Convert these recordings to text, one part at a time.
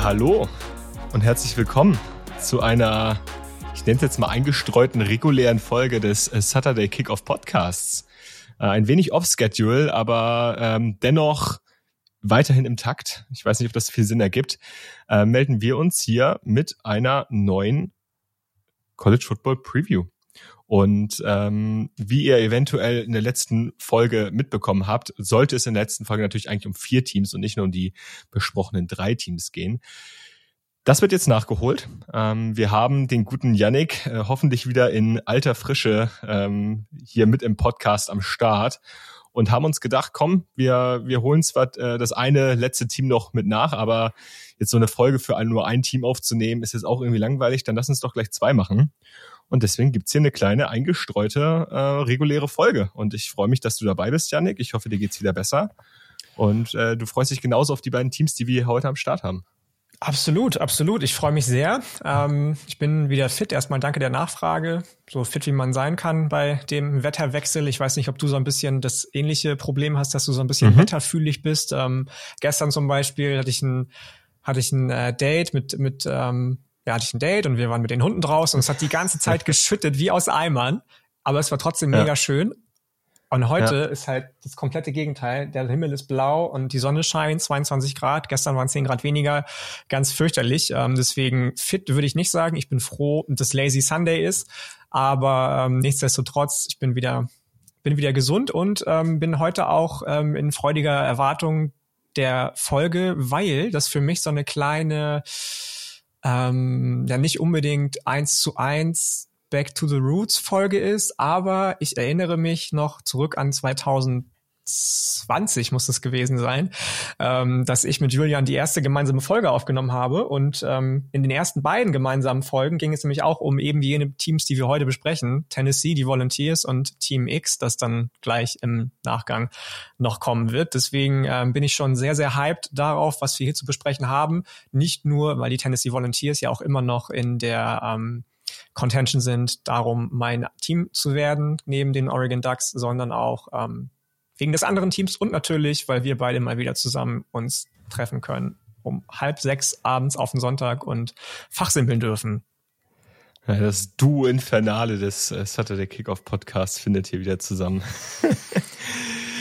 Ja, hallo und herzlich willkommen zu einer, ich nenne es jetzt mal eingestreuten regulären Folge des äh, Saturday Kickoff Podcasts. Äh, ein wenig off-schedule, aber ähm, dennoch weiterhin im Takt. Ich weiß nicht, ob das viel Sinn ergibt. Äh, melden wir uns hier mit einer neuen College Football Preview. Und ähm, wie ihr eventuell in der letzten Folge mitbekommen habt, sollte es in der letzten Folge natürlich eigentlich um vier Teams und nicht nur um die besprochenen drei Teams gehen. Das wird jetzt nachgeholt. Ähm, wir haben den guten Yannick äh, hoffentlich wieder in alter Frische ähm, hier mit im Podcast am Start und haben uns gedacht, komm, wir, wir holen zwar äh, das eine letzte Team noch mit nach, aber jetzt so eine Folge für ein, nur ein Team aufzunehmen, ist jetzt auch irgendwie langweilig, dann lass uns doch gleich zwei machen. Und deswegen gibt's hier eine kleine eingestreute äh, reguläre Folge. Und ich freue mich, dass du dabei bist, Janik. Ich hoffe, dir geht's wieder besser. Und äh, du freust dich genauso auf die beiden Teams, die wir heute am Start haben. Absolut, absolut. Ich freue mich sehr. Ähm, ich bin wieder fit. Erstmal danke der Nachfrage. So fit, wie man sein kann bei dem Wetterwechsel. Ich weiß nicht, ob du so ein bisschen das ähnliche Problem hast, dass du so ein bisschen mhm. wetterfühlig bist. Ähm, gestern zum Beispiel hatte ich ein, hatte ich ein äh, Date mit, mit ähm, ja, hatte ich ein Date und wir waren mit den Hunden draußen und es hat die ganze Zeit geschüttet wie aus Eimern. Aber es war trotzdem mega ja. schön. Und heute ja. ist halt das komplette Gegenteil. Der Himmel ist blau und die Sonne scheint, 22 Grad. Gestern waren 10 Grad weniger. Ganz fürchterlich. Ähm, deswegen fit würde ich nicht sagen. Ich bin froh, dass Lazy Sunday ist. Aber ähm, nichtsdestotrotz, ich bin wieder, bin wieder gesund und ähm, bin heute auch ähm, in freudiger Erwartung der Folge, weil das für mich so eine kleine ähm, ja nicht unbedingt eins zu eins Back to the Roots Folge ist, aber ich erinnere mich noch zurück an 2000 20 muss es gewesen sein, ähm, dass ich mit Julian die erste gemeinsame Folge aufgenommen habe. Und ähm, in den ersten beiden gemeinsamen Folgen ging es nämlich auch um eben jene Teams, die wir heute besprechen. Tennessee, die Volunteers und Team X, das dann gleich im Nachgang noch kommen wird. Deswegen ähm, bin ich schon sehr, sehr hyped darauf, was wir hier zu besprechen haben. Nicht nur, weil die Tennessee Volunteers ja auch immer noch in der ähm, Contention sind, darum mein Team zu werden, neben den Oregon Ducks, sondern auch ähm, wegen des anderen Teams und natürlich, weil wir beide mal wieder zusammen uns treffen können um halb sechs abends auf den Sonntag und fachsimpeln dürfen. Ja, das Duo Infernale des äh, Saturday Kickoff Podcasts findet hier wieder zusammen.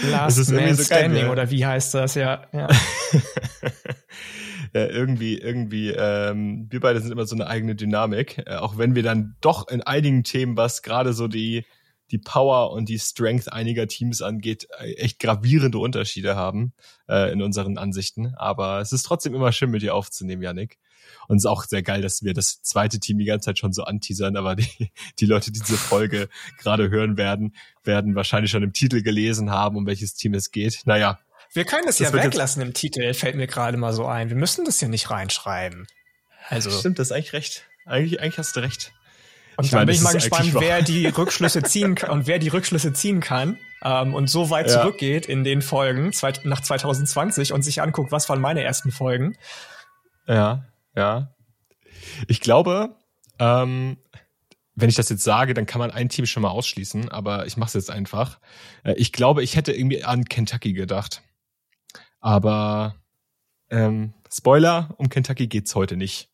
Last Man so Standing geil, oder wie heißt das? Ja, ja. ja irgendwie, irgendwie, ähm, wir beide sind immer so eine eigene Dynamik, äh, auch wenn wir dann doch in einigen Themen, was gerade so die die Power und die Strength einiger Teams angeht, äh, echt gravierende Unterschiede haben äh, in unseren Ansichten. Aber es ist trotzdem immer schön, mit dir aufzunehmen, Yannick. Und es ist auch sehr geil, dass wir das zweite Team die ganze Zeit schon so anteasern, aber die, die Leute, die diese Folge gerade hören werden, werden wahrscheinlich schon im Titel gelesen haben, um welches Team es geht. Naja. Wir können das ja weglassen im Titel, fällt mir gerade mal so ein. Wir müssen das ja nicht reinschreiben. Also. Stimmt, das ist eigentlich recht. Eigentlich, eigentlich hast du recht. Und ich dann meine, bin ich mal gespannt, wer die Rückschlüsse ziehen kann und wer die Rückschlüsse ziehen kann ähm, und so weit ja. zurückgeht in den Folgen zwei, nach 2020 und sich anguckt, was waren meine ersten Folgen. Ja, ja. Ich glaube, ähm, wenn ich das jetzt sage, dann kann man ein Team schon mal ausschließen, aber ich mache es jetzt einfach. Äh, ich glaube, ich hätte irgendwie an Kentucky gedacht. Aber ähm, Spoiler, um Kentucky geht's heute nicht.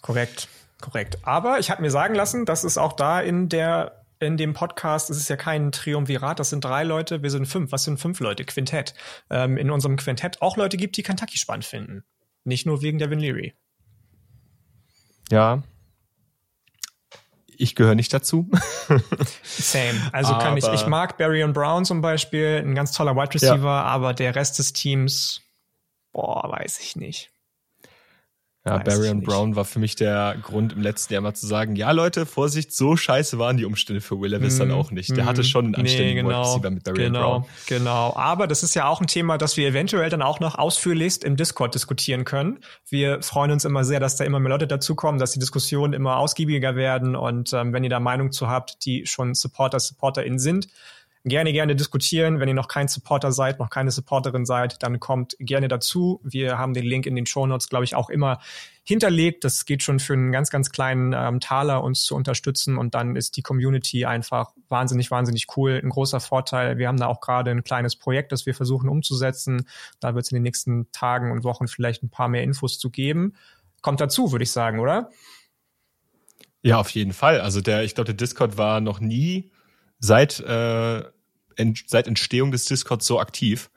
Korrekt. Korrekt. Aber ich habe mir sagen lassen, dass es auch da in der in dem Podcast, es ist ja kein Triumvirat, das sind drei Leute, wir sind fünf. Was sind fünf Leute? Quintett. Ähm, in unserem Quintett auch Leute gibt, die Kentucky spannend finden. Nicht nur wegen Devin Leary. Ja. Ich gehöre nicht dazu. Same. Also kann ich, ich mag Barry und Brown zum Beispiel, ein ganz toller Wide Receiver, ja. aber der Rest des Teams, boah, weiß ich nicht. Ja, Barry und Brown war für mich der Grund im letzten Jahr mal zu sagen, ja Leute, Vorsicht, so scheiße waren die Umstände für Will Levis mm, dann auch nicht. Der mm, hatte schon einen anständigen nee, genau, mit Barry genau, und Brown. Genau, aber das ist ja auch ein Thema, das wir eventuell dann auch noch ausführlichst im Discord diskutieren können. Wir freuen uns immer sehr, dass da immer mehr Leute dazukommen, dass die Diskussionen immer ausgiebiger werden und ähm, wenn ihr da Meinung zu habt, die schon Supporter, SupporterInnen sind, gerne, gerne diskutieren. Wenn ihr noch kein Supporter seid, noch keine Supporterin seid, dann kommt gerne dazu. Wir haben den Link in den Show Notes, glaube ich, auch immer hinterlegt. Das geht schon für einen ganz, ganz kleinen ähm, Taler, uns zu unterstützen. Und dann ist die Community einfach wahnsinnig, wahnsinnig cool. Ein großer Vorteil. Wir haben da auch gerade ein kleines Projekt, das wir versuchen umzusetzen. Da wird es in den nächsten Tagen und Wochen vielleicht ein paar mehr Infos zu geben. Kommt dazu, würde ich sagen, oder? Ja, auf jeden Fall. Also der, ich glaube, der Discord war noch nie seit, äh, ent, seit Entstehung des Discords so aktiv.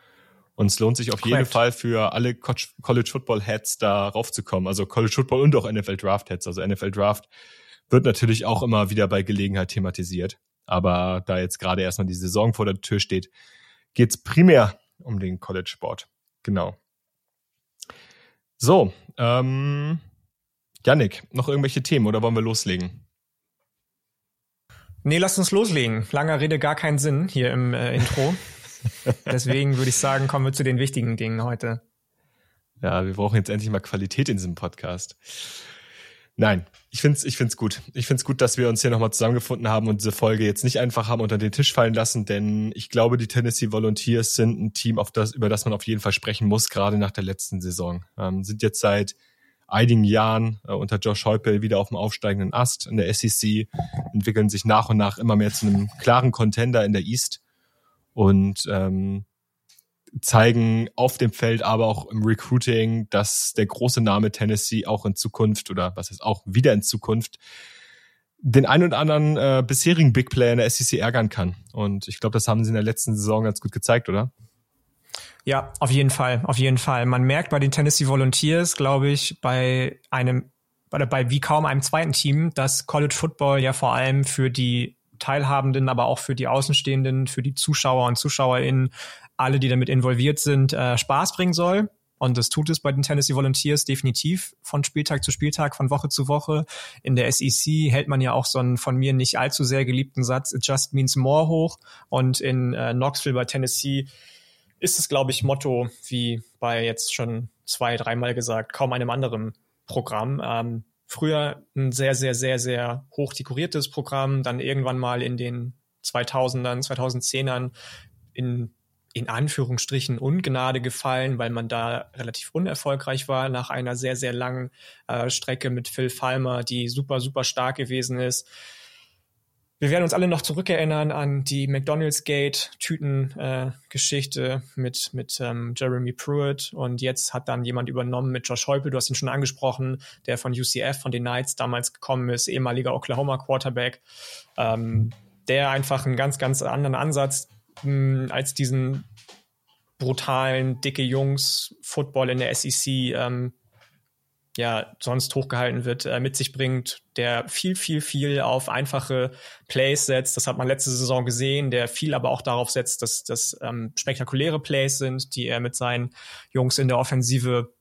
Und es lohnt sich auf Correct. jeden Fall für alle College Football Heads da raufzukommen. Also College Football und auch NFL Draft Heads. Also NFL Draft wird natürlich auch immer wieder bei Gelegenheit thematisiert. Aber da jetzt gerade erstmal die Saison vor der Tür steht, geht's primär um den College Sport. Genau. So, ähm, Yannick, noch irgendwelche Themen oder wollen wir loslegen? Nee, lass uns loslegen. Langer Rede gar keinen Sinn hier im äh, Intro. Deswegen würde ich sagen, kommen wir zu den wichtigen Dingen heute. Ja, wir brauchen jetzt endlich mal Qualität in diesem Podcast. Nein, ich finde es ich find's gut. Ich finde es gut, dass wir uns hier nochmal zusammengefunden haben und diese Folge jetzt nicht einfach haben unter den Tisch fallen lassen, denn ich glaube, die Tennessee Volunteers sind ein Team, auf das, über das man auf jeden Fall sprechen muss, gerade nach der letzten Saison. Ähm, sind jetzt seit einigen Jahren äh, unter Josh Heupel wieder auf dem aufsteigenden Ast in der SEC, entwickeln sich nach und nach immer mehr zu einem klaren Contender in der East und ähm, zeigen auf dem Feld, aber auch im Recruiting, dass der große Name Tennessee auch in Zukunft oder was heißt auch wieder in Zukunft den ein oder anderen äh, bisherigen Big Player in der SEC ärgern kann. Und ich glaube, das haben sie in der letzten Saison ganz gut gezeigt, oder? Ja, auf jeden Fall, auf jeden Fall. Man merkt bei den Tennessee Volunteers, glaube ich, bei einem oder bei wie kaum einem zweiten Team, dass College Football ja vor allem für die Teilhabenden, aber auch für die Außenstehenden, für die Zuschauer und ZuschauerInnen, alle, die damit involviert sind, äh, Spaß bringen soll. Und das tut es bei den Tennessee Volunteers definitiv von Spieltag zu Spieltag, von Woche zu Woche. In der SEC hält man ja auch so einen von mir nicht allzu sehr geliebten Satz, it just means more hoch. Und in äh, Knoxville bei Tennessee ist es, glaube ich, Motto, wie bei jetzt schon zwei, dreimal gesagt, kaum einem anderen Programm. Ähm, früher ein sehr, sehr, sehr, sehr hoch dekoriertes Programm, dann irgendwann mal in den 2000ern, 2010ern in in Anführungsstrichen Ungnade gefallen, weil man da relativ unerfolgreich war nach einer sehr, sehr langen äh, Strecke mit Phil Falmer, die super, super stark gewesen ist. Wir werden uns alle noch zurückerinnern an die McDonald's Gate Tüten-Geschichte äh, mit, mit ähm, Jeremy Pruitt. Und jetzt hat dann jemand übernommen mit Josh Heupel, du hast ihn schon angesprochen, der von UCF, von den Knights damals gekommen ist, ehemaliger Oklahoma Quarterback, ähm, der einfach einen ganz, ganz anderen Ansatz mh, als diesen brutalen, dicke Jungs Football in der SEC ähm, ja sonst hochgehalten wird, äh, mit sich bringt, der viel, viel, viel auf einfache Plays setzt. Das hat man letzte Saison gesehen, der viel aber auch darauf setzt, dass das ähm, spektakuläre Plays sind, die er mit seinen Jungs in der Offensive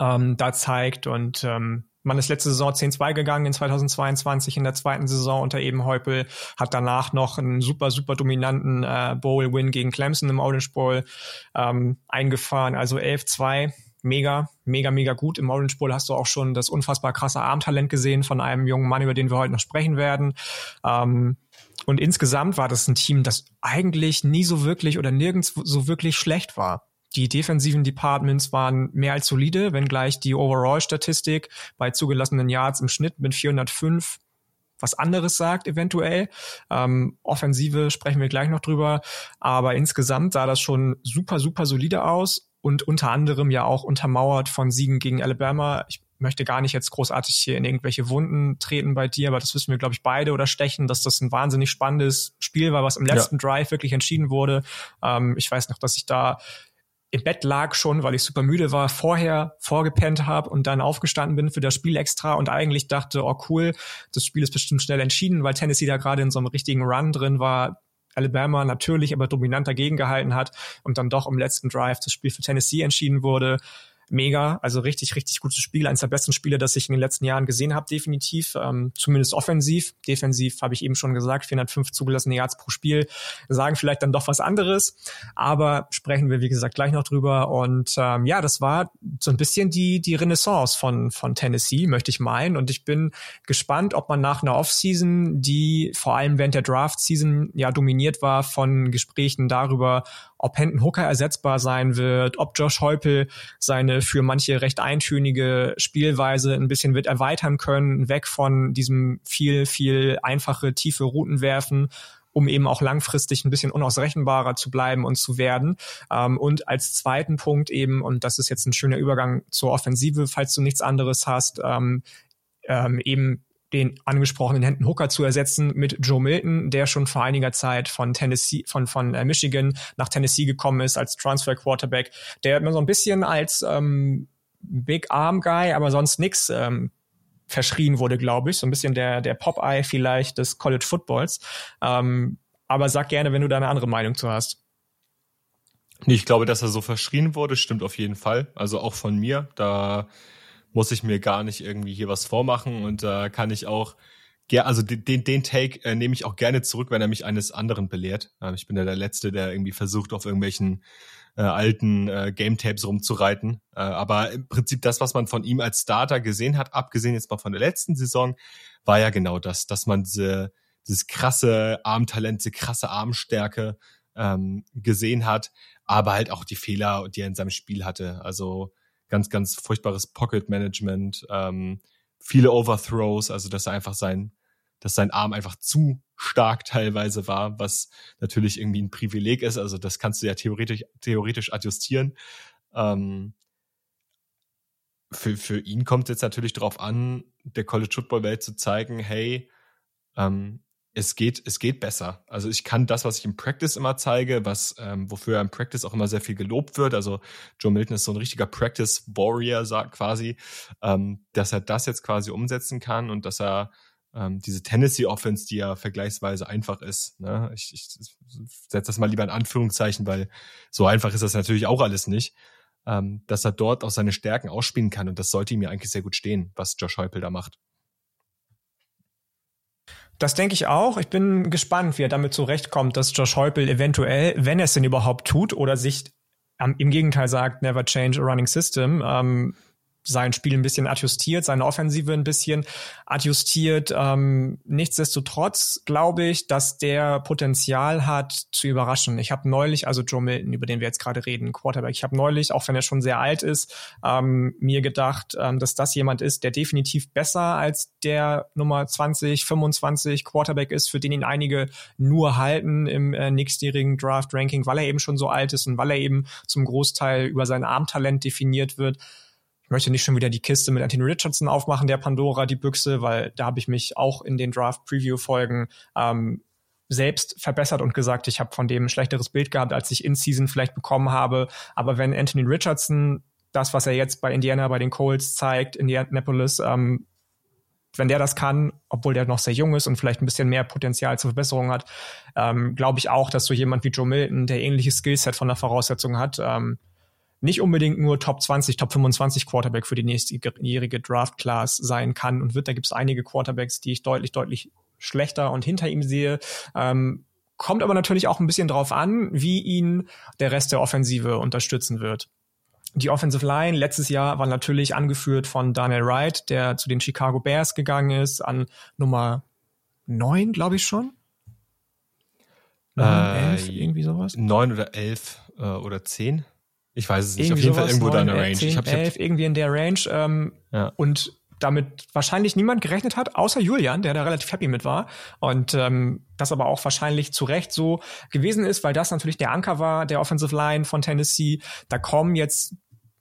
ähm, da zeigt. Und ähm, man ist letzte Saison 10-2 gegangen in 2022 in der zweiten Saison unter eben Heupel, hat danach noch einen super, super dominanten äh, Bowl-Win gegen Clemson im Orange Bowl ähm, eingefahren, also 11-2 mega, mega, mega gut. Im Orange Bowl hast du auch schon das unfassbar krasse Armtalent gesehen von einem jungen Mann, über den wir heute noch sprechen werden. Ähm, und insgesamt war das ein Team, das eigentlich nie so wirklich oder nirgends so wirklich schlecht war. Die defensiven Departments waren mehr als solide, wenngleich die Overall-Statistik bei zugelassenen Yards im Schnitt mit 405 was anderes sagt, eventuell. Ähm, Offensive sprechen wir gleich noch drüber. Aber insgesamt sah das schon super, super solide aus und unter anderem ja auch untermauert von Siegen gegen Alabama. Ich möchte gar nicht jetzt großartig hier in irgendwelche Wunden treten bei dir, aber das wissen wir, glaube ich, beide oder stechen, dass das ein wahnsinnig spannendes Spiel war, was im letzten ja. Drive wirklich entschieden wurde. Ähm, ich weiß noch, dass ich da im Bett lag schon, weil ich super müde war, vorher vorgepennt habe und dann aufgestanden bin für das Spiel extra und eigentlich dachte, oh cool, das Spiel ist bestimmt schnell entschieden, weil Tennessee da gerade in so einem richtigen Run drin war. Alabama natürlich aber dominant dagegen gehalten hat und dann doch im letzten Drive das Spiel für Tennessee entschieden wurde. Mega. Also richtig, richtig gutes Spiel. Eines der besten Spiele, das ich in den letzten Jahren gesehen habe, definitiv. Ähm, zumindest offensiv. Defensiv habe ich eben schon gesagt, 405 zugelassene Yards pro Spiel. Sagen vielleicht dann doch was anderes. Aber sprechen wir, wie gesagt, gleich noch drüber. Und ähm, ja, das war so ein bisschen die, die Renaissance von, von Tennessee, möchte ich meinen. Und ich bin gespannt, ob man nach einer Offseason, die vor allem während der Draft-Season ja dominiert war von Gesprächen darüber, ob Hendon Hooker ersetzbar sein wird, ob Josh Heupel seine für manche recht eintönige Spielweise ein bisschen wird erweitern können, weg von diesem viel, viel einfache, tiefe Routen werfen um eben auch langfristig ein bisschen unausrechenbarer zu bleiben und zu werden. Ähm, und als zweiten Punkt eben, und das ist jetzt ein schöner Übergang zur Offensive, falls du nichts anderes hast, ähm, ähm, eben den angesprochenen Hendon Hooker zu ersetzen mit Joe Milton, der schon vor einiger Zeit von Tennessee, von, von äh, Michigan nach Tennessee gekommen ist als Transfer Quarterback, der immer so ein bisschen als ähm, Big Arm Guy, aber sonst nix ähm, verschrien wurde, glaube ich. So ein bisschen der, der Popeye vielleicht des College Footballs. Ähm, aber sag gerne, wenn du da eine andere Meinung zu hast. Ich glaube, dass er so verschrien wurde, stimmt auf jeden Fall. Also auch von mir. Da muss ich mir gar nicht irgendwie hier was vormachen und da äh, kann ich auch also den, den Take äh, nehme ich auch gerne zurück, wenn er mich eines anderen belehrt. Äh, ich bin ja der Letzte, der irgendwie versucht, auf irgendwelchen äh, alten äh, Game Tapes rumzureiten. Äh, aber im Prinzip das, was man von ihm als Starter gesehen hat, abgesehen jetzt mal von der letzten Saison, war ja genau das, dass man diese, dieses krasse Armtalent, diese krasse Armstärke ähm, gesehen hat, aber halt auch die Fehler, die er in seinem Spiel hatte. Also ganz, ganz furchtbares Pocket Management, ähm, viele Overthrows, also dass er einfach sein, dass sein Arm einfach zu stark teilweise war, was natürlich irgendwie ein Privileg ist. Also das kannst du ja theoretisch, theoretisch adjustieren. Ähm, für, für ihn kommt es jetzt natürlich darauf an, der College Football Welt zu zeigen, hey, ähm, es geht, es geht besser. Also ich kann das, was ich im Practice immer zeige, was, ähm, wofür im Practice auch immer sehr viel gelobt wird. Also Joe Milton ist so ein richtiger Practice Warrior, sagt quasi, ähm, dass er das jetzt quasi umsetzen kann und dass er ähm, diese Tennessee Offense, die ja vergleichsweise einfach ist. Ne? Ich, ich setze das mal lieber in Anführungszeichen, weil so einfach ist das natürlich auch alles nicht. Ähm, dass er dort auch seine Stärken ausspielen kann und das sollte ihm ja eigentlich sehr gut stehen, was Josh Heupel da macht. Das denke ich auch. Ich bin gespannt, wie er damit zurechtkommt, dass Josh Heupel eventuell, wenn er es denn überhaupt tut oder sich ähm, im Gegenteil sagt, never change a running system, ähm, sein Spiel ein bisschen adjustiert, seine Offensive ein bisschen adjustiert. Ähm, nichtsdestotrotz glaube ich, dass der Potenzial hat zu überraschen. Ich habe neulich, also Joe Milton, über den wir jetzt gerade reden, Quarterback, ich habe neulich, auch wenn er schon sehr alt ist, ähm, mir gedacht, ähm, dass das jemand ist, der definitiv besser als der Nummer 20, 25 Quarterback ist, für den ihn einige nur halten im äh, nächstjährigen Draft-Ranking, weil er eben schon so alt ist und weil er eben zum Großteil über sein Armtalent definiert wird möchte nicht schon wieder die Kiste mit Anthony Richardson aufmachen, der Pandora, die Büchse, weil da habe ich mich auch in den Draft-Preview-Folgen ähm, selbst verbessert und gesagt, ich habe von dem ein schlechteres Bild gehabt, als ich in Season vielleicht bekommen habe. Aber wenn Anthony Richardson das, was er jetzt bei Indiana, bei den Colts zeigt, Indianapolis, ähm, wenn der das kann, obwohl der noch sehr jung ist und vielleicht ein bisschen mehr Potenzial zur Verbesserung hat, ähm, glaube ich auch, dass so jemand wie Joe Milton, der ähnliches Skillset von der Voraussetzung hat, ähm, nicht unbedingt nur Top 20, Top 25 Quarterback für die nächstjährige Draft Class sein kann und wird. Da gibt es einige Quarterbacks, die ich deutlich, deutlich schlechter und hinter ihm sehe. Ähm, kommt aber natürlich auch ein bisschen drauf an, wie ihn der Rest der Offensive unterstützen wird. Die Offensive Line letztes Jahr war natürlich angeführt von Daniel Wright, der zu den Chicago Bears gegangen ist, an Nummer neun, glaube ich schon. Äh, elf, irgendwie sowas? Neun oder elf äh, oder zehn. Ich weiß es nicht. Irgendwie Auf jeden Fall irgendwo da eine Range. 10, ich hab, 11, irgendwie in der Range. Ähm, ja. Und damit wahrscheinlich niemand gerechnet hat, außer Julian, der da relativ happy mit war. Und ähm, das aber auch wahrscheinlich zu Recht so gewesen ist, weil das natürlich der Anker war, der Offensive Line von Tennessee. Da kommen jetzt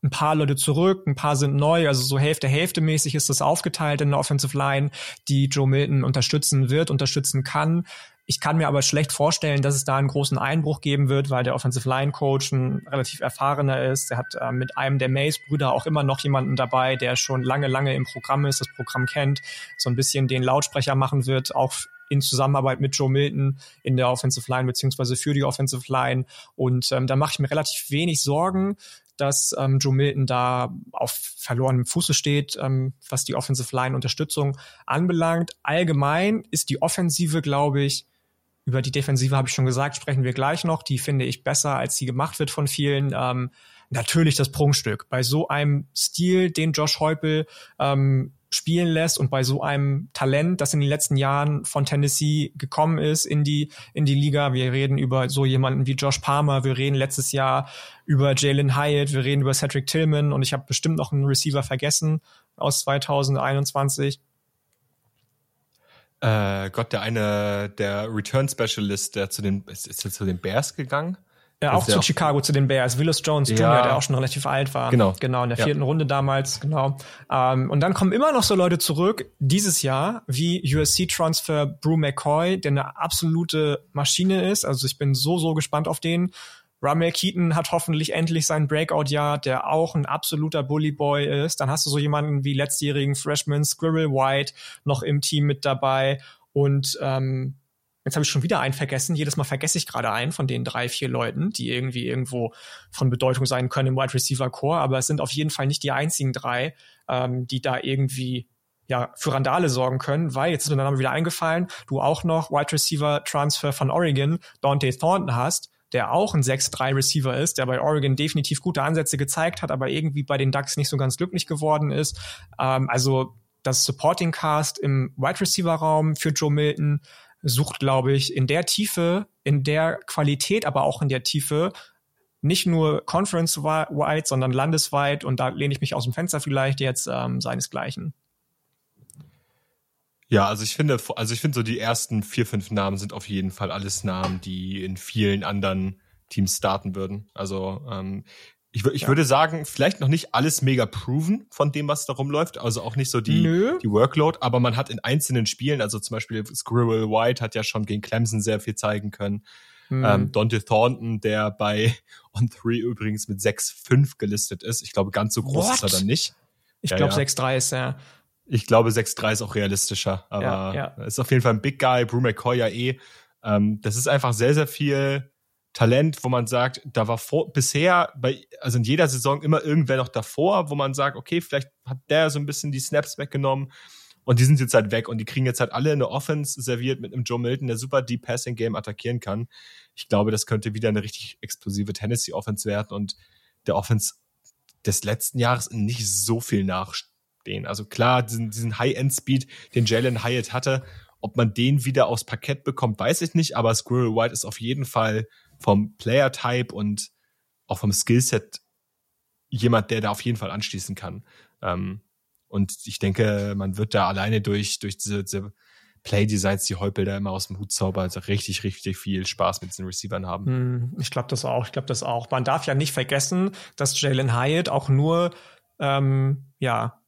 ein paar Leute zurück, ein paar sind neu, also so Hälfte, Hälfte mäßig ist das aufgeteilt in der Offensive Line, die Joe Milton unterstützen wird, unterstützen kann. Ich kann mir aber schlecht vorstellen, dass es da einen großen Einbruch geben wird, weil der Offensive Line Coach ein relativ erfahrener ist. Er hat äh, mit einem der Mays-Brüder auch immer noch jemanden dabei, der schon lange, lange im Programm ist, das Programm kennt, so ein bisschen den Lautsprecher machen wird, auch in Zusammenarbeit mit Joe Milton in der Offensive Line beziehungsweise für die Offensive Line. Und ähm, da mache ich mir relativ wenig Sorgen, dass ähm, Joe Milton da auf verlorenem Fuße steht, ähm, was die Offensive Line Unterstützung anbelangt. Allgemein ist die Offensive, glaube ich, über die Defensive habe ich schon gesagt, sprechen wir gleich noch. Die finde ich besser, als sie gemacht wird von vielen. Ähm, natürlich das Prunkstück. Bei so einem Stil, den Josh Heupel ähm, spielen lässt und bei so einem Talent, das in den letzten Jahren von Tennessee gekommen ist in die, in die Liga. Wir reden über so jemanden wie Josh Palmer, wir reden letztes Jahr über Jalen Hyatt, wir reden über Cedric Tillman und ich habe bestimmt noch einen Receiver vergessen aus 2021. Äh, Gott, der eine, der Return Specialist, der zu den, ist, ist zu den Bears gegangen? Ja, auch zu Chicago, zu den Bears. Willis Jones ja. Jr., der auch schon relativ alt war. Genau. Genau, in der vierten ja. Runde damals, genau. Ähm, und dann kommen immer noch so Leute zurück, dieses Jahr, wie USC-Transfer Brew McCoy, der eine absolute Maschine ist. Also ich bin so, so gespannt auf den. Ramel Keaton hat hoffentlich endlich sein Breakout-Jahr, der auch ein absoluter Bully-Boy ist. Dann hast du so jemanden wie letztjährigen Freshman Squirrel White noch im Team mit dabei. Und ähm, Jetzt habe ich schon wieder einen vergessen. Jedes Mal vergesse ich gerade einen von den drei, vier Leuten, die irgendwie irgendwo von Bedeutung sein können im Wide Receiver Core. Aber es sind auf jeden Fall nicht die einzigen drei, ähm, die da irgendwie ja, für Randale sorgen können, weil jetzt ist mir der Name wieder eingefallen, du auch noch Wide Receiver Transfer von Oregon, Dante Thornton hast, der auch ein 6-3 Receiver ist, der bei Oregon definitiv gute Ansätze gezeigt hat, aber irgendwie bei den Ducks nicht so ganz glücklich geworden ist. Ähm, also das Supporting Cast im Wide Receiver Raum für Joe Milton sucht, glaube ich, in der Tiefe, in der Qualität, aber auch in der Tiefe, nicht nur conference-wide, sondern landesweit. Und da lehne ich mich aus dem Fenster vielleicht jetzt ähm, seinesgleichen. Ja, also ich finde, also ich finde so die ersten vier, fünf Namen sind auf jeden Fall alles Namen, die in vielen anderen Teams starten würden. Also ähm, ich, ich ja. würde sagen, vielleicht noch nicht alles mega proven von dem, was da rumläuft. Also auch nicht so die, die Workload, aber man hat in einzelnen Spielen, also zum Beispiel Squirrel White hat ja schon gegen Clemson sehr viel zeigen können. Mhm. Ähm, Dante Thornton, der bei On 3 übrigens mit 6-5 gelistet ist. Ich glaube, ganz so groß What? ist er dann nicht. Ich ja, glaube, ja. 6-3 ist ja. Ich glaube, 6-3 ist auch realistischer, aber ja, ja. ist auf jeden Fall ein Big Guy. Brew McCoy ja eh. Ähm, das ist einfach sehr, sehr viel Talent, wo man sagt, da war vor, bisher bei, also in jeder Saison immer irgendwer noch davor, wo man sagt, okay, vielleicht hat der so ein bisschen die Snaps weggenommen und die sind jetzt halt weg und die kriegen jetzt halt alle eine Offense serviert mit einem Joe Milton, der super Deep Passing Game attackieren kann. Ich glaube, das könnte wieder eine richtig explosive Tennessee Offense werden und der Offense des letzten Jahres nicht so viel nachstehen. Also klar, diesen, diesen High-End-Speed, den Jalen Hyatt hatte, ob man den wieder aufs Parkett bekommt, weiß ich nicht, aber Squirrel White ist auf jeden Fall vom Player-Type und auch vom Skillset jemand, der da auf jeden Fall anschließen kann. Ähm, und ich denke, man wird da alleine durch, durch diese, diese Play-Designs, die Heupel da immer aus dem Hut zaubert, also richtig, richtig viel Spaß mit diesen Receivern haben. Hm, ich glaube das auch, ich glaube das auch. Man darf ja nicht vergessen, dass Jalen Hyatt auch nur ähm, ja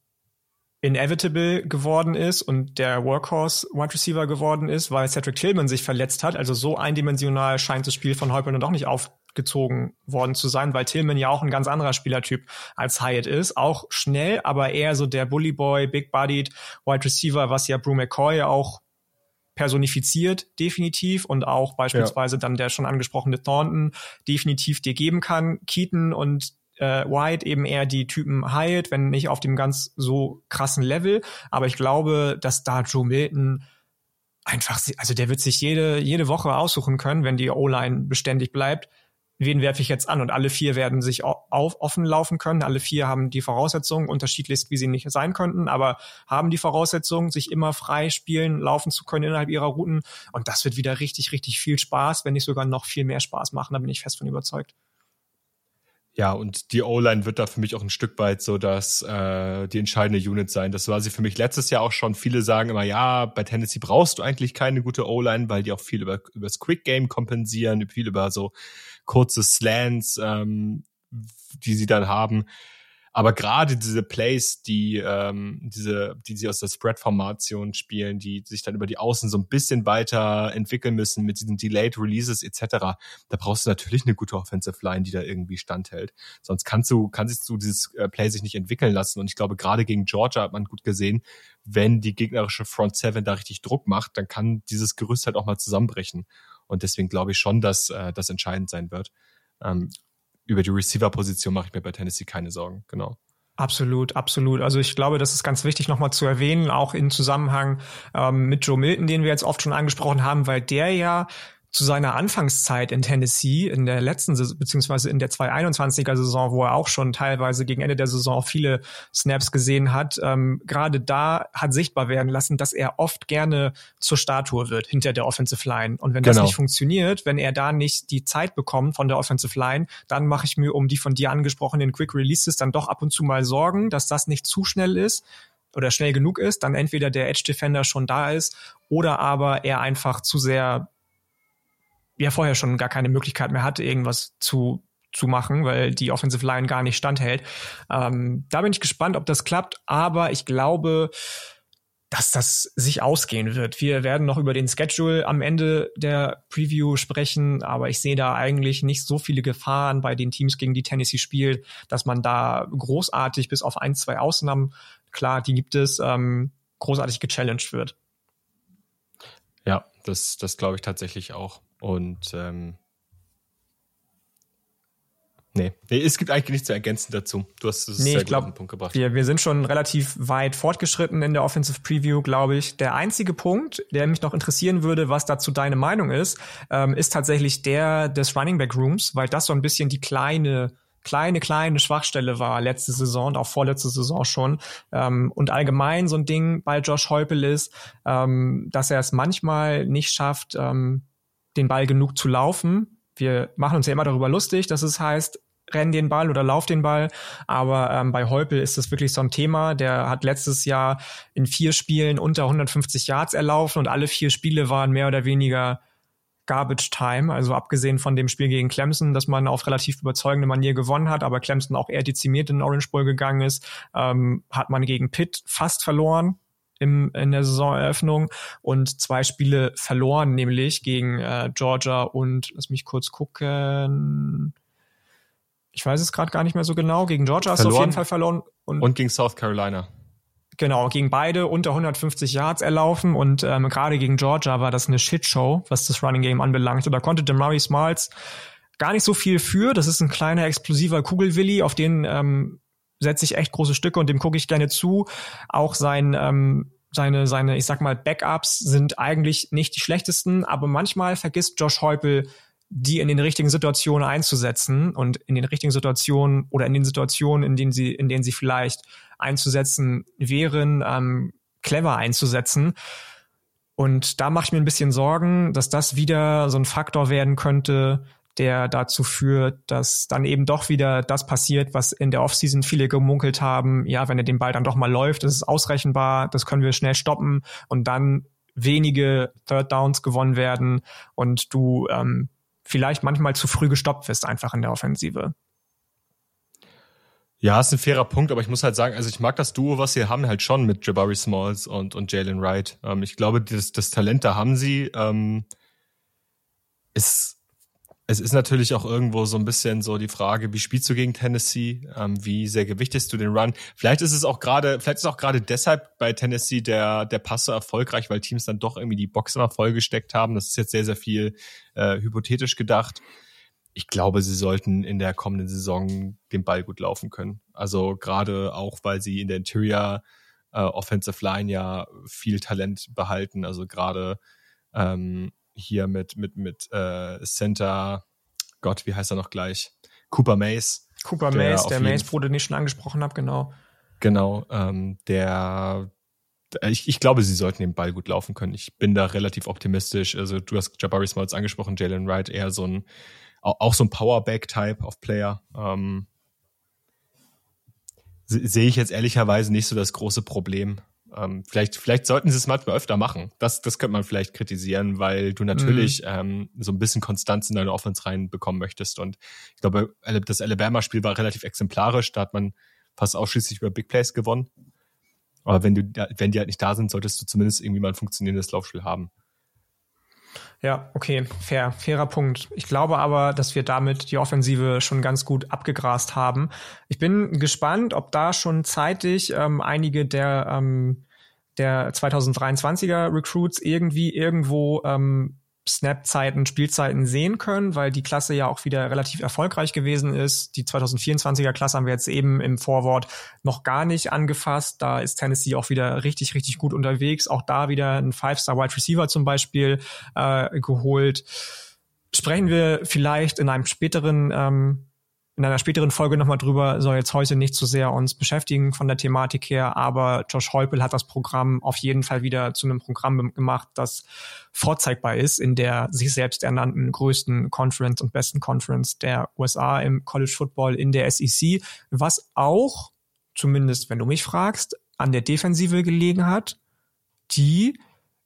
inevitable geworden ist und der Workhorse Wide Receiver geworden ist, weil Cedric Tillman sich verletzt hat. Also so eindimensional scheint das Spiel von Heupel dann doch nicht aufgezogen worden zu sein, weil Tillman ja auch ein ganz anderer Spielertyp als Hyatt ist. Auch schnell, aber eher so der Bully Boy, Big Bodied Wide Receiver, was ja Brew McCoy auch personifiziert, definitiv, und auch beispielsweise ja. dann der schon angesprochene Thornton definitiv dir geben kann. Keaton und äh, White eben eher die Typen Hyatt, wenn nicht auf dem ganz so krassen Level. Aber ich glaube, dass da Joe Milton einfach, also der wird sich jede, jede Woche aussuchen können, wenn die O-Line beständig bleibt. Wen werfe ich jetzt an? Und alle vier werden sich auf, offen laufen können. Alle vier haben die Voraussetzungen, unterschiedlichst wie sie nicht sein könnten, aber haben die Voraussetzungen, sich immer frei spielen, laufen zu können innerhalb ihrer Routen. Und das wird wieder richtig, richtig viel Spaß, wenn nicht sogar noch viel mehr Spaß machen. Da bin ich fest von überzeugt. Ja, und die O-Line wird da für mich auch ein Stück weit so dass äh, die entscheidende Unit sein. Das war sie für mich letztes Jahr auch schon. Viele sagen immer, ja, bei Tennessee brauchst du eigentlich keine gute O-Line, weil die auch viel über, über das Quick Game kompensieren, viel über so kurze Slants, ähm, die sie dann haben. Aber gerade diese Plays, die ähm, diese, die sie aus der Spread-Formation spielen, die sich dann über die Außen so ein bisschen weiter entwickeln müssen mit diesen Delayed Releases etc., da brauchst du natürlich eine gute Offensive Line, die da irgendwie standhält. Sonst kannst du, kannst du dieses äh, Play sich nicht entwickeln lassen. Und ich glaube, gerade gegen Georgia hat man gut gesehen, wenn die gegnerische Front Seven da richtig Druck macht, dann kann dieses Gerüst halt auch mal zusammenbrechen. Und deswegen glaube ich schon, dass äh, das entscheidend sein wird. Ähm, über die Receiver-Position mache ich mir bei Tennessee keine Sorgen, genau. Absolut, absolut. Also ich glaube, das ist ganz wichtig nochmal zu erwähnen, auch in Zusammenhang ähm, mit Joe Milton, den wir jetzt oft schon angesprochen haben, weil der ja zu seiner Anfangszeit in Tennessee in der letzten beziehungsweise in der 221er Saison, wo er auch schon teilweise gegen Ende der Saison viele Snaps gesehen hat, ähm, gerade da hat sichtbar werden lassen, dass er oft gerne zur Statue wird hinter der Offensive Line. Und wenn genau. das nicht funktioniert, wenn er da nicht die Zeit bekommt von der Offensive Line, dann mache ich mir um die von dir angesprochenen Quick Releases dann doch ab und zu mal Sorgen, dass das nicht zu schnell ist oder schnell genug ist, dann entweder der Edge Defender schon da ist oder aber er einfach zu sehr ja vorher schon gar keine Möglichkeit mehr hatte, irgendwas zu zu machen, weil die Offensive Line gar nicht standhält. Ähm, da bin ich gespannt, ob das klappt, aber ich glaube, dass das sich ausgehen wird. Wir werden noch über den Schedule am Ende der Preview sprechen, aber ich sehe da eigentlich nicht so viele Gefahren bei den Teams, gegen die Tennessee spielt, dass man da großartig bis auf ein, zwei Ausnahmen, klar, die gibt es, ähm, großartig gechallenged wird. Ja, das, das glaube ich tatsächlich auch. Und ähm, Nee. nee, es gibt eigentlich nichts zu ergänzen dazu. Du hast es nee, sehr ich glaub, auf den Punkt gebracht. Wir, wir sind schon relativ weit fortgeschritten in der Offensive Preview, glaube ich. Der einzige Punkt, der mich noch interessieren würde, was dazu deine Meinung ist, ähm, ist tatsächlich der des Running Back Rooms, weil das so ein bisschen die kleine kleine, kleine Schwachstelle war letzte Saison und auch vorletzte Saison schon. Ähm, und allgemein so ein Ding bei Josh Heupel ist, ähm, dass er es manchmal nicht schafft, ähm, den Ball genug zu laufen. Wir machen uns ja immer darüber lustig, dass es heißt, renn den Ball oder lauf den Ball. Aber ähm, bei Heupel ist das wirklich so ein Thema. Der hat letztes Jahr in vier Spielen unter 150 Yards erlaufen und alle vier Spiele waren mehr oder weniger Garbage Time, also abgesehen von dem Spiel gegen Clemson, dass man auf relativ überzeugende Manier gewonnen hat, aber Clemson auch eher dezimiert in Orange Bowl gegangen ist, ähm, hat man gegen Pitt fast verloren im, in der Saisoneröffnung und zwei Spiele verloren, nämlich gegen äh, Georgia und, lass mich kurz gucken, ich weiß es gerade gar nicht mehr so genau, gegen Georgia hast du auf jeden Fall verloren. Und, und gegen South Carolina. Genau, gegen beide unter 150 Yards erlaufen und ähm, gerade gegen Georgia war das eine Shitshow, was das Running Game anbelangt. Und da konnte Demari Smiles gar nicht so viel für. Das ist ein kleiner, explosiver Kugelwilli, auf den ähm, setze ich echt große Stücke und dem gucke ich gerne zu. Auch sein ähm, seine, seine, ich sag mal, Backups sind eigentlich nicht die schlechtesten, aber manchmal vergisst Josh Heupel, die in den richtigen Situationen einzusetzen und in den richtigen Situationen oder in den Situationen, in denen sie, in denen sie vielleicht einzusetzen wären, ähm, clever einzusetzen. Und da mache ich mir ein bisschen Sorgen, dass das wieder so ein Faktor werden könnte, der dazu führt, dass dann eben doch wieder das passiert, was in der Offseason viele gemunkelt haben. Ja, wenn er den Ball dann doch mal läuft, das ist ausrechenbar, das können wir schnell stoppen und dann wenige Third Downs gewonnen werden und du ähm, vielleicht manchmal zu früh gestoppt wirst einfach in der Offensive. Ja, ist ein fairer Punkt, aber ich muss halt sagen, also ich mag das Duo, was sie haben, halt schon mit Jabari Smalls und, und Jalen Wright. Ähm, ich glaube, das, das Talent da haben sie. Ähm, ist es ist natürlich auch irgendwo so ein bisschen so die Frage, wie spielst du gegen Tennessee? Ähm, wie sehr gewichtest du den Run? Vielleicht ist es auch gerade, vielleicht ist auch gerade deshalb bei Tennessee der, der Pass so erfolgreich, weil Teams dann doch irgendwie die Box immer vollgesteckt haben. Das ist jetzt sehr, sehr viel äh, hypothetisch gedacht. Ich glaube, sie sollten in der kommenden Saison den Ball gut laufen können. Also gerade auch, weil sie in der Interior äh, Offensive Line ja viel Talent behalten. Also gerade ähm, hier mit, mit, mit äh, Center, Gott, wie heißt er noch gleich? Cooper Mace. Cooper der Mace, der Mace-Bruder, den ich schon angesprochen habe, genau. Genau, ähm, der, ich, ich glaube, sie sollten den Ball gut laufen können. Ich bin da relativ optimistisch. Also du hast Jabari Smalls angesprochen, Jalen Wright eher so ein, auch so ein Powerback-Type of Player. Ähm, sehe ich jetzt ehrlicherweise nicht so das große Problem. Ähm, vielleicht, vielleicht sollten sie es manchmal öfter machen. Das, das könnte man vielleicht kritisieren, weil du natürlich mhm. ähm, so ein bisschen Konstanz in deine Offense reinbekommen möchtest. Und ich glaube, das Alabama-Spiel war relativ exemplarisch. Da hat man fast ausschließlich über Big Plays gewonnen. Aber wenn du, wenn die halt nicht da sind, solltest du zumindest irgendwie mal ein funktionierendes Laufspiel haben. Ja, okay, fair, fairer Punkt. Ich glaube aber, dass wir damit die Offensive schon ganz gut abgegrast haben. Ich bin gespannt, ob da schon zeitig ähm, einige der ähm, der 2023er Recruits irgendwie irgendwo ähm, Snap-Zeiten, Spielzeiten sehen können, weil die Klasse ja auch wieder relativ erfolgreich gewesen ist. Die 2024er Klasse haben wir jetzt eben im Vorwort noch gar nicht angefasst. Da ist Tennessee auch wieder richtig, richtig gut unterwegs. Auch da wieder ein Five-Star-Wide Receiver zum Beispiel äh, geholt. Sprechen wir vielleicht in einem späteren ähm, in einer späteren Folge nochmal drüber, soll jetzt heute nicht so sehr uns beschäftigen von der Thematik her, aber Josh Heupel hat das Programm auf jeden Fall wieder zu einem Programm gemacht, das vorzeigbar ist in der sich selbst ernannten größten Conference und besten Conference der USA im College Football in der SEC, was auch, zumindest wenn du mich fragst, an der Defensive gelegen hat, die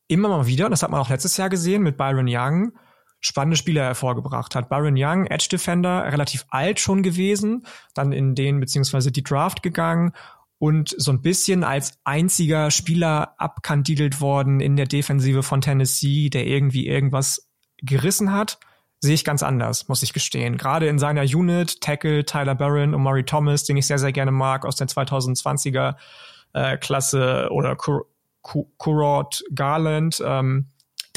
immer mal wieder, das hat man auch letztes Jahr gesehen mit Byron Young, spannende Spieler hervorgebracht hat. Byron Young, Edge Defender, relativ alt schon gewesen, dann in den beziehungsweise die Draft gegangen und so ein bisschen als einziger Spieler abkandidelt worden in der Defensive von Tennessee, der irgendwie irgendwas gerissen hat, sehe ich ganz anders, muss ich gestehen. Gerade in seiner Unit, Tackle, Tyler Barron und Murray Thomas, den ich sehr, sehr gerne mag, aus der 2020er äh, Klasse oder Kurort Garland, ähm,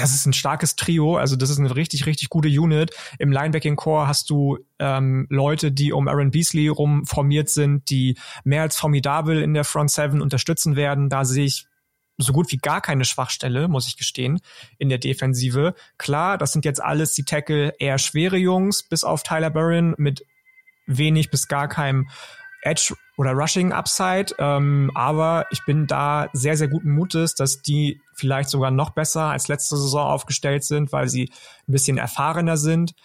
das ist ein starkes Trio, also das ist eine richtig, richtig gute Unit. Im Linebacking-Core hast du ähm, Leute, die um Aaron Beasley rum formiert sind, die mehr als formidabel in der Front Seven unterstützen werden. Da sehe ich so gut wie gar keine Schwachstelle, muss ich gestehen, in der Defensive. Klar, das sind jetzt alles die Tackle eher schwere Jungs, bis auf Tyler Barron mit wenig bis gar keinem Edge oder Rushing Upside, ähm, aber ich bin da sehr, sehr guten Mutes, dass die vielleicht sogar noch besser als letzte Saison aufgestellt sind, weil sie ein bisschen erfahrener sind.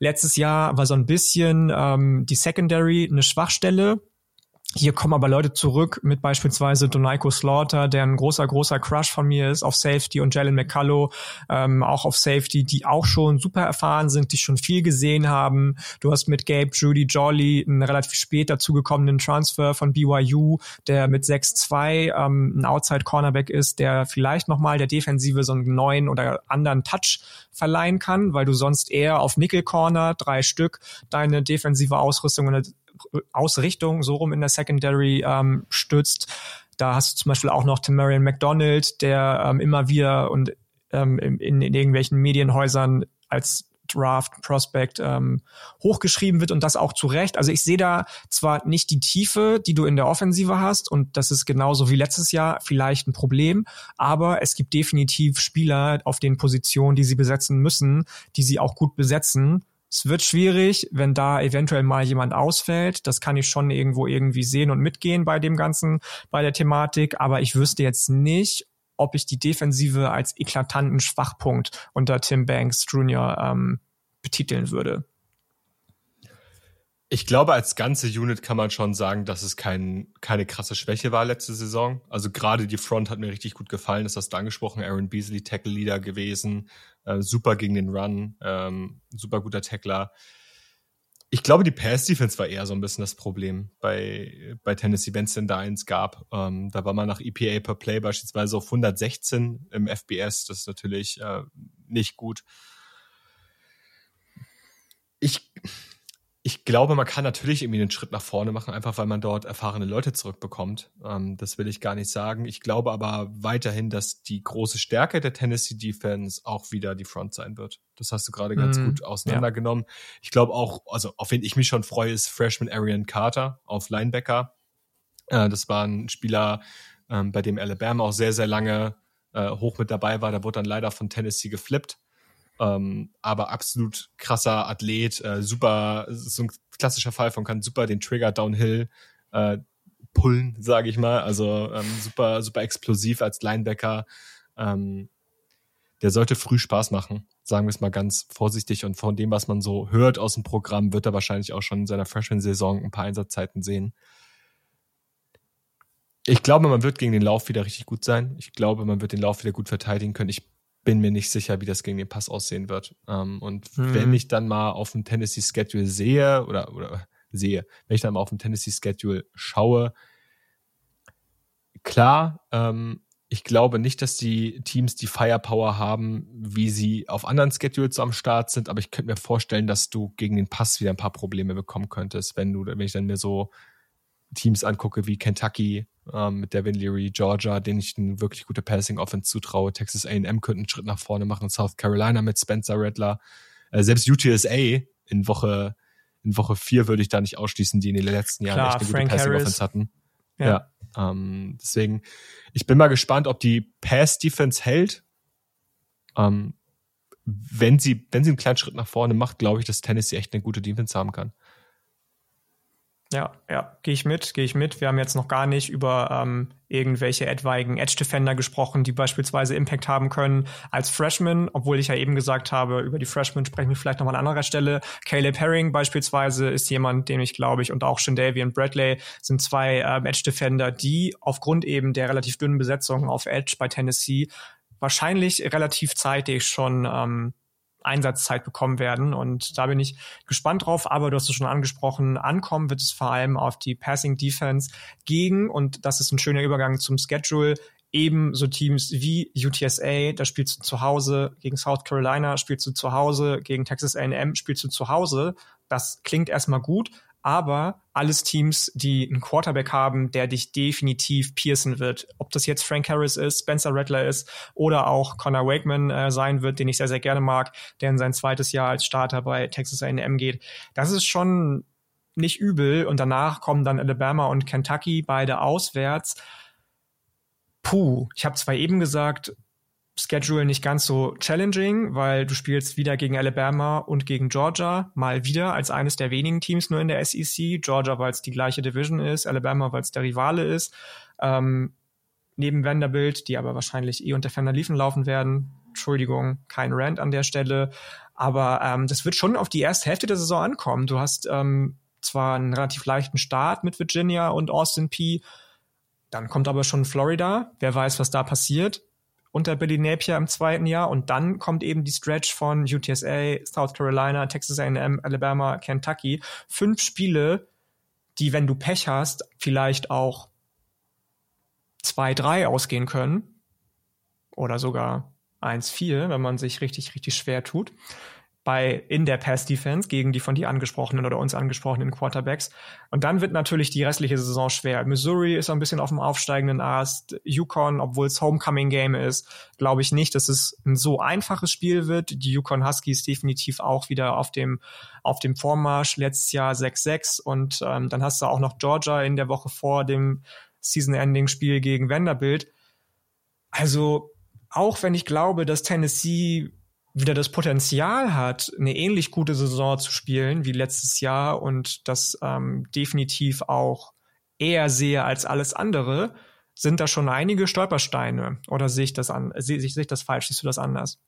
Letztes Jahr war so ein bisschen ähm, die Secondary eine Schwachstelle. Hier kommen aber Leute zurück mit beispielsweise Donaiko Slaughter, der ein großer, großer Crush von mir ist auf Safety und Jalen McCullough ähm, auch auf Safety, die auch schon super erfahren sind, die schon viel gesehen haben. Du hast mit Gabe Judy Jolly einen relativ spät dazugekommenen Transfer von BYU, der mit 6-2 ähm, ein Outside-Cornerback ist, der vielleicht nochmal der Defensive so einen neuen oder anderen Touch verleihen kann, weil du sonst eher auf Nickel-Corner, drei Stück, deine defensive Ausrüstung Ausrichtung so rum in der Secondary ähm, stützt. Da hast du zum Beispiel auch noch Tamarian McDonald, der ähm, immer wieder und ähm, in, in irgendwelchen Medienhäusern als Draft Prospect ähm, hochgeschrieben wird und das auch zu Recht. Also ich sehe da zwar nicht die Tiefe, die du in der Offensive hast und das ist genauso wie letztes Jahr vielleicht ein Problem, aber es gibt definitiv Spieler auf den Positionen, die sie besetzen müssen, die sie auch gut besetzen es wird schwierig, wenn da eventuell mal jemand ausfällt. Das kann ich schon irgendwo irgendwie sehen und mitgehen bei dem Ganzen, bei der Thematik. Aber ich wüsste jetzt nicht, ob ich die Defensive als eklatanten Schwachpunkt unter Tim Banks Jr. Ähm, betiteln würde. Ich glaube, als ganze Unit kann man schon sagen, dass es kein, keine krasse Schwäche war letzte Saison. Also gerade die Front hat mir richtig gut gefallen, das hast du angesprochen. Aaron Beasley, Tackle Leader gewesen, äh, super gegen den Run, ähm, super guter Tackler. Ich glaube, die Pass-Defense war eher so ein bisschen das Problem bei, bei Tennessee, wenn es denn da eins gab. Ähm, da war man nach EPA per Play beispielsweise auf 116 im FBS. Das ist natürlich äh, nicht gut. Ich, ich glaube, man kann natürlich irgendwie einen Schritt nach vorne machen, einfach weil man dort erfahrene Leute zurückbekommt. Ähm, das will ich gar nicht sagen. Ich glaube aber weiterhin, dass die große Stärke der Tennessee Defense auch wieder die Front sein wird. Das hast du gerade ganz mm, gut auseinandergenommen. Ja. Ich glaube auch, also auf wen ich mich schon freue, ist Freshman Arian Carter auf Linebacker. Äh, das war ein Spieler, ähm, bei dem Alabama auch sehr, sehr lange äh, hoch mit dabei war. Der wurde dann leider von Tennessee geflippt ähm, aber absolut krasser Athlet, äh, super, so ein klassischer Fall von kann super den Trigger downhill äh, pullen, sage ich mal. Also ähm, super, super explosiv als Linebacker. Ähm, der sollte früh Spaß machen, sagen wir es mal ganz vorsichtig. Und von dem, was man so hört aus dem Programm, wird er wahrscheinlich auch schon in seiner Freshman-Saison ein paar Einsatzzeiten sehen. Ich glaube, man wird gegen den Lauf wieder richtig gut sein. Ich glaube, man wird den Lauf wieder gut verteidigen können. Ich bin mir nicht sicher, wie das gegen den Pass aussehen wird. Ähm, und hm. wenn ich dann mal auf dem Tennessee Schedule sehe oder, oder sehe, wenn ich dann mal auf dem Tennessee Schedule schaue, klar, ähm, ich glaube nicht, dass die Teams die Firepower haben, wie sie auf anderen Schedules am Start sind, aber ich könnte mir vorstellen, dass du gegen den Pass wieder ein paar Probleme bekommen könntest, wenn du, wenn ich dann mir so Teams angucke wie Kentucky, ähm, mit Devin Leary, Georgia, denen ich eine wirklich gute Passing-Offense zutraue. Texas A&M könnte einen Schritt nach vorne machen. South Carolina mit Spencer Rattler. Äh, selbst UTSA in Woche in Woche vier würde ich da nicht ausschließen, die in den letzten Jahren Klar, echt eine Frank gute Passing-Offense hatten. Ja. ja ähm, deswegen, ich bin mal gespannt, ob die Pass-Defense hält. Ähm, wenn sie, wenn sie einen kleinen Schritt nach vorne macht, glaube ich, dass Tennessee echt eine gute Defense haben kann. Ja, ja, gehe ich mit, gehe ich mit. Wir haben jetzt noch gar nicht über ähm, irgendwelche etwaigen Edge-Defender gesprochen, die beispielsweise Impact haben können als Freshman, obwohl ich ja eben gesagt habe, über die Freshmen sprechen wir vielleicht nochmal an anderer Stelle. Caleb Herring beispielsweise ist jemand, den ich glaube ich, und auch Shandavian Bradley sind zwei ähm, Edge-Defender, die aufgrund eben der relativ dünnen Besetzung auf Edge bei Tennessee wahrscheinlich relativ zeitig schon ähm, Einsatzzeit bekommen werden. Und da bin ich gespannt drauf. Aber du hast es schon angesprochen, ankommen wird es vor allem auf die Passing Defense gegen, und das ist ein schöner Übergang zum Schedule, eben so Teams wie UTSA, da spielst du zu Hause gegen South Carolina, spielst du zu Hause gegen Texas A&M, spielst du zu Hause. Das klingt erstmal gut, aber alles Teams, die einen Quarterback haben, der dich definitiv piercen wird. Ob das jetzt Frank Harris ist, Spencer Rattler ist oder auch Connor Wakeman äh, sein wird, den ich sehr, sehr gerne mag, der in sein zweites Jahr als Starter bei Texas A&M geht. Das ist schon nicht übel und danach kommen dann Alabama und Kentucky, beide auswärts. Puh, ich habe zwar eben gesagt, Schedule nicht ganz so challenging, weil du spielst wieder gegen Alabama und gegen Georgia, mal wieder als eines der wenigen Teams nur in der SEC. Georgia, weil es die gleiche Division ist, Alabama, weil es der Rivale ist. Ähm, neben Vanderbilt, die aber wahrscheinlich eh unter Fender Liefen laufen werden. Entschuldigung, kein Rant an der Stelle. Aber ähm, das wird schon auf die erste Hälfte der Saison ankommen. Du hast ähm, zwar einen relativ leichten Start mit Virginia und Austin P. Dann kommt aber schon Florida. Wer weiß, was da passiert unter Billy Napier im zweiten Jahr. Und dann kommt eben die Stretch von UTSA, South Carolina, Texas A&M, Alabama, Kentucky. Fünf Spiele, die, wenn du Pech hast, vielleicht auch zwei, drei ausgehen können. Oder sogar eins, vier, wenn man sich richtig, richtig schwer tut bei in der Pass Defense gegen die von dir angesprochenen oder uns angesprochenen Quarterbacks. Und dann wird natürlich die restliche Saison schwer. Missouri ist ein bisschen auf dem aufsteigenden Ast. Yukon, obwohl es Homecoming Game ist, glaube ich nicht, dass es ein so einfaches Spiel wird. Die Yukon Huskies definitiv auch wieder auf dem auf dem Vormarsch. Letztes Jahr 6-6 und ähm, dann hast du auch noch Georgia in der Woche vor dem Season-Ending-Spiel gegen Vanderbilt. Also auch wenn ich glaube, dass Tennessee wieder das Potenzial hat, eine ähnlich gute Saison zu spielen wie letztes Jahr und das ähm, definitiv auch eher sehe als alles andere, sind da schon einige Stolpersteine. Oder sehe ich das an, sehe, sehe ich das falsch? Siehst du das anders?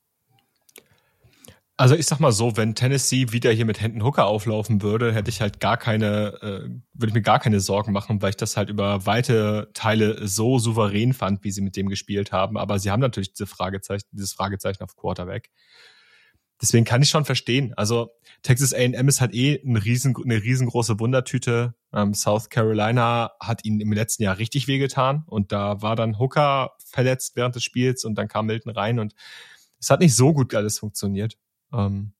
Also ich sag mal so, wenn Tennessee wieder hier mit Händen Hooker auflaufen würde, hätte ich halt gar keine, äh, würde ich mir gar keine Sorgen machen, weil ich das halt über weite Teile so souverän fand, wie sie mit dem gespielt haben. Aber sie haben natürlich diese Fragezeichen, dieses Fragezeichen auf Quarterback. Deswegen kann ich schon verstehen. Also Texas A&M ist halt eh ein riesen, eine riesengroße Wundertüte. Ähm, South Carolina hat ihnen im letzten Jahr richtig wehgetan und da war dann Hooker verletzt während des Spiels und dann kam Milton rein und es hat nicht so gut alles funktioniert. Ähm,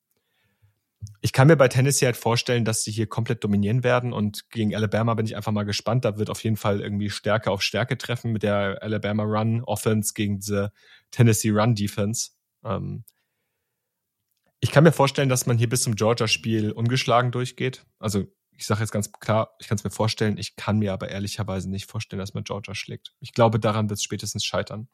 ich kann mir bei Tennessee halt vorstellen, dass sie hier komplett dominieren werden und gegen Alabama bin ich einfach mal gespannt. Da wird auf jeden Fall irgendwie Stärke auf Stärke treffen mit der Alabama Run Offense gegen diese Tennessee Run Defense. Ähm, ich kann mir vorstellen, dass man hier bis zum Georgia-Spiel ungeschlagen durchgeht. Also ich sage jetzt ganz klar, ich kann es mir vorstellen, ich kann mir aber ehrlicherweise nicht vorstellen, dass man Georgia schlägt. Ich glaube, daran wird es spätestens scheitern.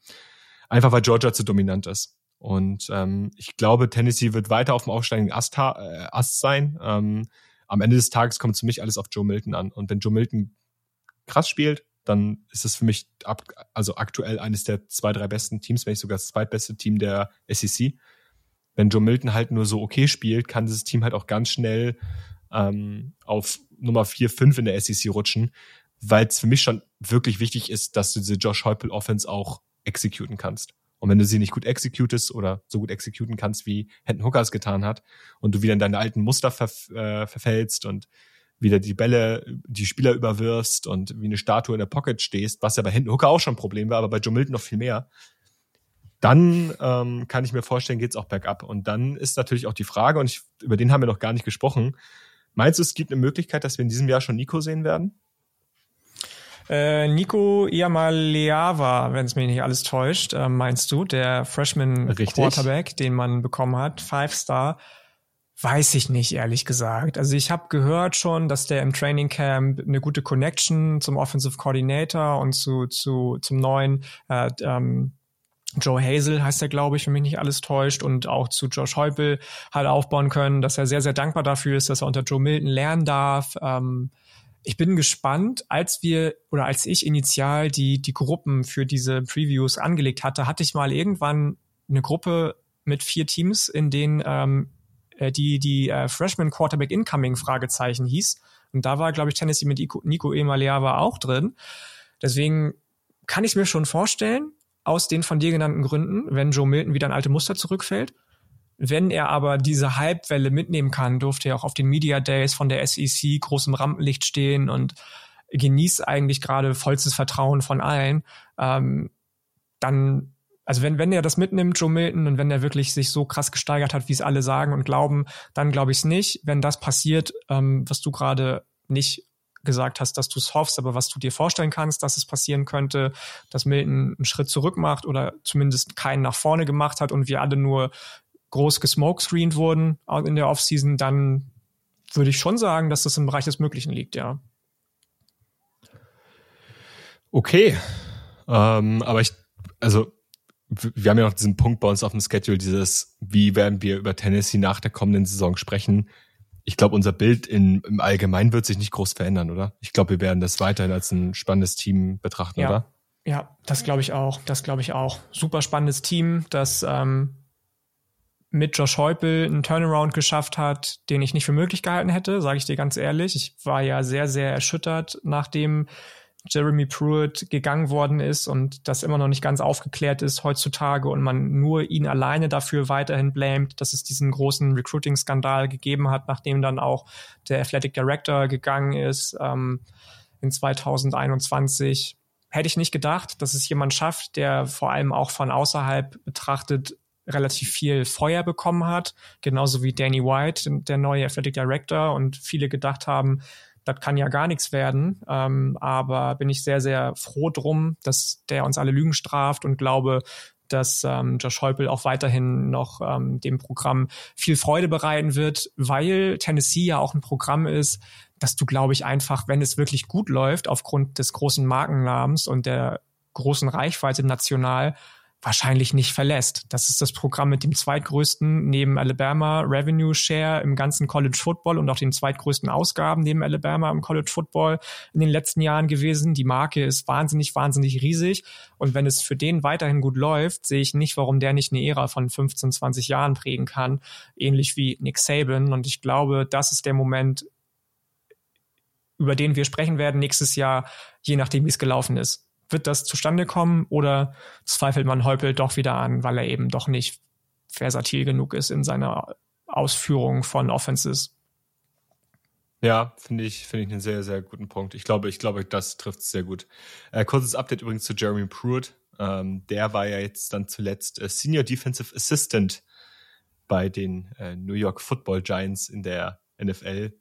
Einfach weil Georgia zu dominant ist. Und ähm, ich glaube, Tennessee wird weiter auf dem aufsteigenden Ast, äh, Ast sein. Ähm, am Ende des Tages kommt für mich alles auf Joe Milton an. Und wenn Joe Milton krass spielt, dann ist es für mich ab, also aktuell eines der zwei, drei besten Teams, wenn nicht sogar das zweitbeste Team der SEC wenn Joe Milton halt nur so okay spielt, kann dieses Team halt auch ganz schnell ähm, auf Nummer 4, 5 in der SEC rutschen, weil es für mich schon wirklich wichtig ist, dass du diese Josh Heupel Offense auch exekuten kannst. Und wenn du sie nicht gut executest oder so gut exekuten kannst, wie Hendon Hooker es getan hat, und du wieder in deine alten Muster verf äh, verfällst und wieder die Bälle, die Spieler überwirfst und wie eine Statue in der Pocket stehst, was ja bei Hendon Hooker auch schon ein Problem war, aber bei Joe Milton noch viel mehr, dann ähm, kann ich mir vorstellen, geht's auch bergab. Und dann ist natürlich auch die Frage, und ich, über den haben wir noch gar nicht gesprochen, meinst du, es gibt eine Möglichkeit, dass wir in diesem Jahr schon Nico sehen werden? Äh, Nico Iamaleava, wenn es mich nicht alles täuscht, äh, meinst du, der Freshman Richtig. Quarterback, den man bekommen hat, Five Star. Weiß ich nicht, ehrlich gesagt. Also ich habe gehört schon, dass der im Training Camp eine gute Connection zum Offensive Coordinator und zu, zu zum neuen äh, ähm, Joe Hazel heißt er, glaube ich, wenn mich nicht alles täuscht, und auch zu Josh Heupel hat aufbauen können, dass er sehr, sehr dankbar dafür ist, dass er unter Joe Milton lernen darf. Ähm, ich bin gespannt, als wir oder als ich initial die, die Gruppen für diese Previews angelegt hatte, hatte ich mal irgendwann eine Gruppe mit vier Teams, in denen ähm, äh, die, die äh, Freshman Quarterback Incoming Fragezeichen hieß. Und da war, glaube ich, Tennessee mit Nico, Emaliava auch drin. Deswegen kann ich mir schon vorstellen, aus den von dir genannten Gründen, wenn Joe Milton wieder ein alte Muster zurückfällt. Wenn er aber diese Hypewelle mitnehmen kann, durfte er auch auf den Media Days von der SEC großem Rampenlicht stehen und genießt eigentlich gerade vollstes Vertrauen von allen. Ähm, dann, also wenn, wenn er das mitnimmt, Joe Milton, und wenn er wirklich sich so krass gesteigert hat, wie es alle sagen und glauben, dann glaube ich es nicht. Wenn das passiert, ähm, was du gerade nicht gesagt hast, dass du es hoffst, aber was du dir vorstellen kannst, dass es passieren könnte, dass Milton einen Schritt zurück macht oder zumindest keinen nach vorne gemacht hat und wir alle nur groß gesmokescreened wurden in der Offseason, dann würde ich schon sagen, dass das im Bereich des Möglichen liegt, ja. Okay. Ähm, aber ich, also, wir haben ja noch diesen Punkt bei uns auf dem Schedule, dieses, wie werden wir über Tennessee nach der kommenden Saison sprechen ich glaube, unser Bild in, im Allgemeinen wird sich nicht groß verändern, oder? Ich glaube, wir werden das weiterhin als ein spannendes Team betrachten, ja. oder? Ja, das glaube ich auch. Das glaube ich auch. Super spannendes Team, das ähm, mit Josh Heupel einen Turnaround geschafft hat, den ich nicht für möglich gehalten hätte, sage ich dir ganz ehrlich. Ich war ja sehr, sehr erschüttert, nachdem Jeremy Pruitt gegangen worden ist und das immer noch nicht ganz aufgeklärt ist heutzutage und man nur ihn alleine dafür weiterhin blamet, dass es diesen großen Recruiting-Skandal gegeben hat, nachdem dann auch der Athletic Director gegangen ist ähm, in 2021. Hätte ich nicht gedacht, dass es jemand schafft, der vor allem auch von außerhalb betrachtet relativ viel Feuer bekommen hat, genauso wie Danny White, der neue Athletic Director und viele gedacht haben, das kann ja gar nichts werden. Ähm, aber bin ich sehr, sehr froh drum, dass der uns alle Lügen straft und glaube, dass ähm, Josh Heupel auch weiterhin noch ähm, dem Programm viel Freude bereiten wird, weil Tennessee ja auch ein Programm ist, dass du, glaube ich, einfach, wenn es wirklich gut läuft, aufgrund des großen Markennamens und der großen Reichweite national, wahrscheinlich nicht verlässt. Das ist das Programm mit dem zweitgrößten neben Alabama Revenue Share im ganzen College Football und auch den zweitgrößten Ausgaben neben Alabama im College Football in den letzten Jahren gewesen. Die Marke ist wahnsinnig, wahnsinnig riesig. Und wenn es für den weiterhin gut läuft, sehe ich nicht, warum der nicht eine Ära von 15, 20 Jahren prägen kann. Ähnlich wie Nick Saban. Und ich glaube, das ist der Moment, über den wir sprechen werden nächstes Jahr, je nachdem, wie es gelaufen ist wird das zustande kommen oder zweifelt man Heupel doch wieder an, weil er eben doch nicht versatil genug ist in seiner Ausführung von Offenses? Ja, finde ich, finde ich einen sehr, sehr guten Punkt. Ich glaube, ich glaube, das trifft es sehr gut. Äh, kurzes Update übrigens zu Jeremy Pruitt. Ähm, der war ja jetzt dann zuletzt äh, Senior Defensive Assistant bei den äh, New York Football Giants in der NFL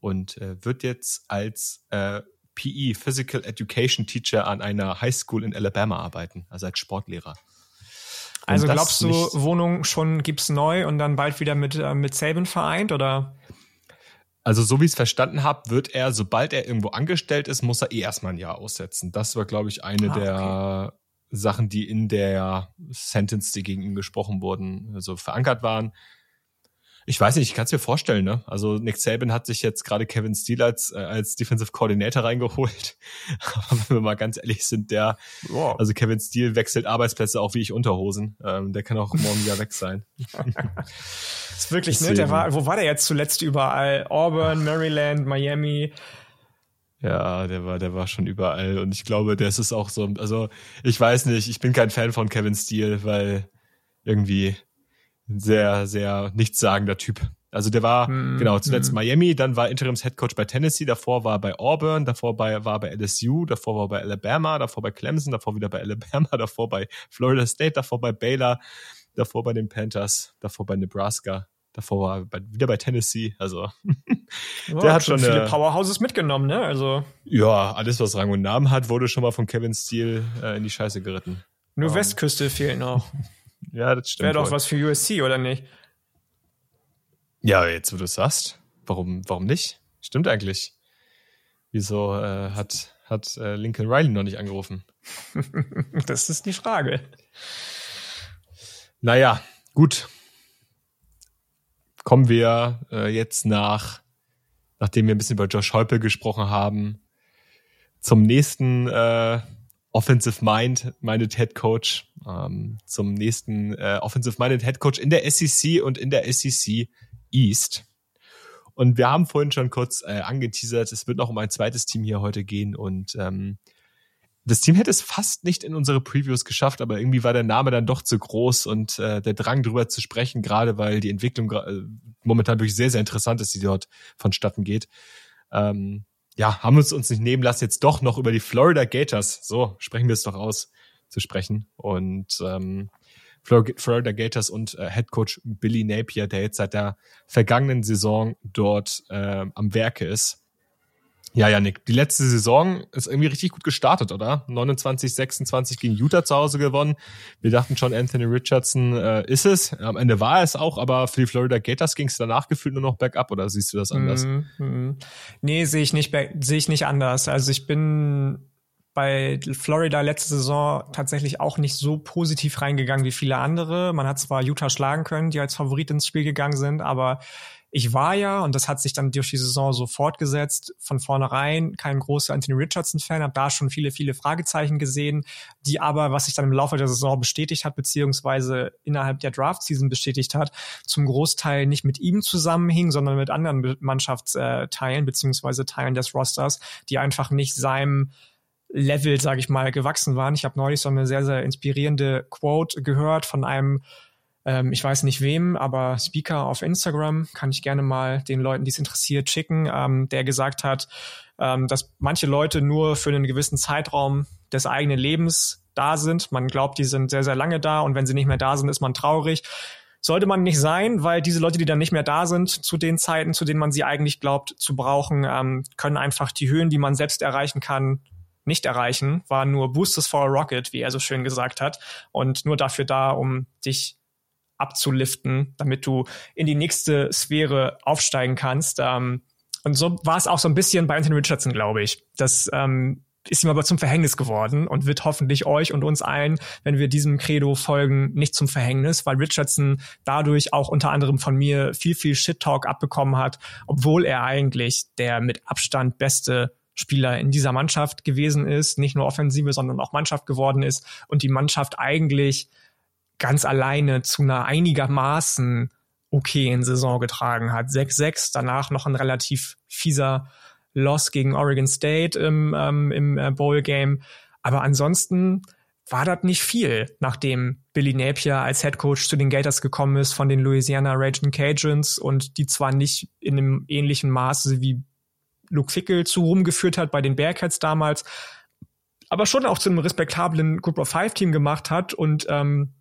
und äh, wird jetzt als äh, PE, Physical Education Teacher an einer High School in Alabama arbeiten, also als Sportlehrer. Also glaubst du, Wohnung schon gibt's neu und dann bald wieder mit, äh, mit Saban vereint oder? Also so wie ich es verstanden habe, wird er, sobald er irgendwo angestellt ist, muss er eh erstmal ein Jahr aussetzen. Das war, glaube ich, eine ah, der okay. Sachen, die in der Sentence, die gegen ihn gesprochen wurden, so verankert waren. Ich weiß nicht, ich kann es mir vorstellen, ne? Also Nick Saban hat sich jetzt gerade Kevin Steele als, äh, als Defensive Coordinator reingeholt. Aber wenn wir mal ganz ehrlich sind, der, wow. also Kevin Steele wechselt Arbeitsplätze auch wie ich Unterhosen. Ähm, der kann auch morgen wieder weg sein. ist wirklich, ne? Der war, wo war der jetzt zuletzt überall? Auburn, Maryland, Miami. Ja, der war, der war schon überall. Und ich glaube, das ist auch so, also ich weiß nicht, ich bin kein Fan von Kevin Steele, weil irgendwie sehr, sehr nichtssagender Typ. Also der war, mm, genau, zuletzt mm. Miami, dann war Interims Head Coach bei Tennessee, davor war bei Auburn, davor bei, war bei LSU, davor war bei Alabama, davor bei Clemson, davor wieder bei Alabama, davor bei Florida State, davor bei Baylor, davor bei den Panthers, davor bei Nebraska, Davor war er bei, wieder bei Tennessee. Also der ja, hat schon viele Powerhouses mitgenommen, ne? Also ja, alles was Rang und Namen hat, wurde schon mal von Kevin Steele äh, in die Scheiße geritten. Nur um, ähm. Westküste fehlt noch. ja, das stimmt. Wäre doch was für USC oder nicht? Ja, jetzt wo du es sagst, warum warum nicht? Stimmt eigentlich. Wieso äh, hat hat äh, Lincoln Riley noch nicht angerufen? das ist die Frage. Naja, gut. Kommen wir äh, jetzt nach, nachdem wir ein bisschen über Josh Heupel gesprochen haben, zum nächsten äh, Offensive Mind Minded Head Coach, ähm, zum nächsten äh, Offensive Minded Head Coach in der SEC und in der SEC East. Und wir haben vorhin schon kurz äh, angeteasert, es wird noch um ein zweites Team hier heute gehen und ähm, das Team hätte es fast nicht in unsere Previews geschafft, aber irgendwie war der Name dann doch zu groß und äh, der Drang drüber zu sprechen, gerade weil die Entwicklung äh, momentan wirklich sehr, sehr interessant ist, die dort vonstatten geht. Ähm, ja, haben uns uns nicht nehmen lassen, jetzt doch noch über die Florida Gators, so sprechen wir es doch aus, zu sprechen. Und ähm, Florida Gators und äh, Head Coach Billy Napier, der jetzt seit der vergangenen Saison dort äh, am Werke ist. Ja, ja, Nick, die letzte Saison ist irgendwie richtig gut gestartet, oder? 29, 26 gegen Utah zu Hause gewonnen. Wir dachten schon, Anthony Richardson äh, ist es. Am Ende war er es auch, aber für die Florida Gators ging es danach gefühlt nur noch bergab, oder siehst du das anders? Mm -hmm. Nee, sehe ich nicht, sehe ich nicht anders. Also ich bin bei Florida letzte Saison tatsächlich auch nicht so positiv reingegangen wie viele andere. Man hat zwar Utah schlagen können, die als Favorit ins Spiel gegangen sind, aber ich war ja, und das hat sich dann durch die Saison so fortgesetzt, von vornherein kein großer Anthony Richardson-Fan, habe da schon viele, viele Fragezeichen gesehen, die aber, was sich dann im Laufe der Saison bestätigt hat, beziehungsweise innerhalb der Draft-Season bestätigt hat, zum Großteil nicht mit ihm zusammenhing, sondern mit anderen Mannschaftsteilen, beziehungsweise Teilen des Rosters, die einfach nicht seinem Level, sage ich mal, gewachsen waren. Ich habe neulich so eine sehr, sehr inspirierende Quote gehört von einem ähm, ich weiß nicht wem, aber Speaker auf Instagram kann ich gerne mal den Leuten, die es interessiert, schicken, ähm, der gesagt hat, ähm, dass manche Leute nur für einen gewissen Zeitraum des eigenen Lebens da sind. Man glaubt, die sind sehr, sehr lange da und wenn sie nicht mehr da sind, ist man traurig. Sollte man nicht sein, weil diese Leute, die dann nicht mehr da sind zu den Zeiten, zu denen man sie eigentlich glaubt zu brauchen, ähm, können einfach die Höhen, die man selbst erreichen kann, nicht erreichen, war nur Boosters for a Rocket, wie er so schön gesagt hat, und nur dafür da, um dich abzuliften, damit du in die nächste Sphäre aufsteigen kannst. Ähm, und so war es auch so ein bisschen bei Anthony Richardson, glaube ich. Das ähm, ist ihm aber zum Verhängnis geworden und wird hoffentlich euch und uns allen, wenn wir diesem Credo folgen, nicht zum Verhängnis, weil Richardson dadurch auch unter anderem von mir viel, viel Shit-Talk abbekommen hat, obwohl er eigentlich der mit Abstand beste Spieler in dieser Mannschaft gewesen ist, nicht nur Offensive, sondern auch Mannschaft geworden ist und die Mannschaft eigentlich ganz alleine zu einer einigermaßen okayen Saison getragen hat. 6-6, danach noch ein relativ fieser Loss gegen Oregon State im, ähm, im äh, Bowl-Game. Aber ansonsten war das nicht viel, nachdem Billy Napier als Head Coach zu den Gators gekommen ist von den Louisiana Raging Cajuns und die zwar nicht in einem ähnlichen Maße wie Luke Fickel zu rumgeführt hat bei den Bearcats damals, aber schon auch zu einem respektablen Group of Five Team gemacht hat und ähm,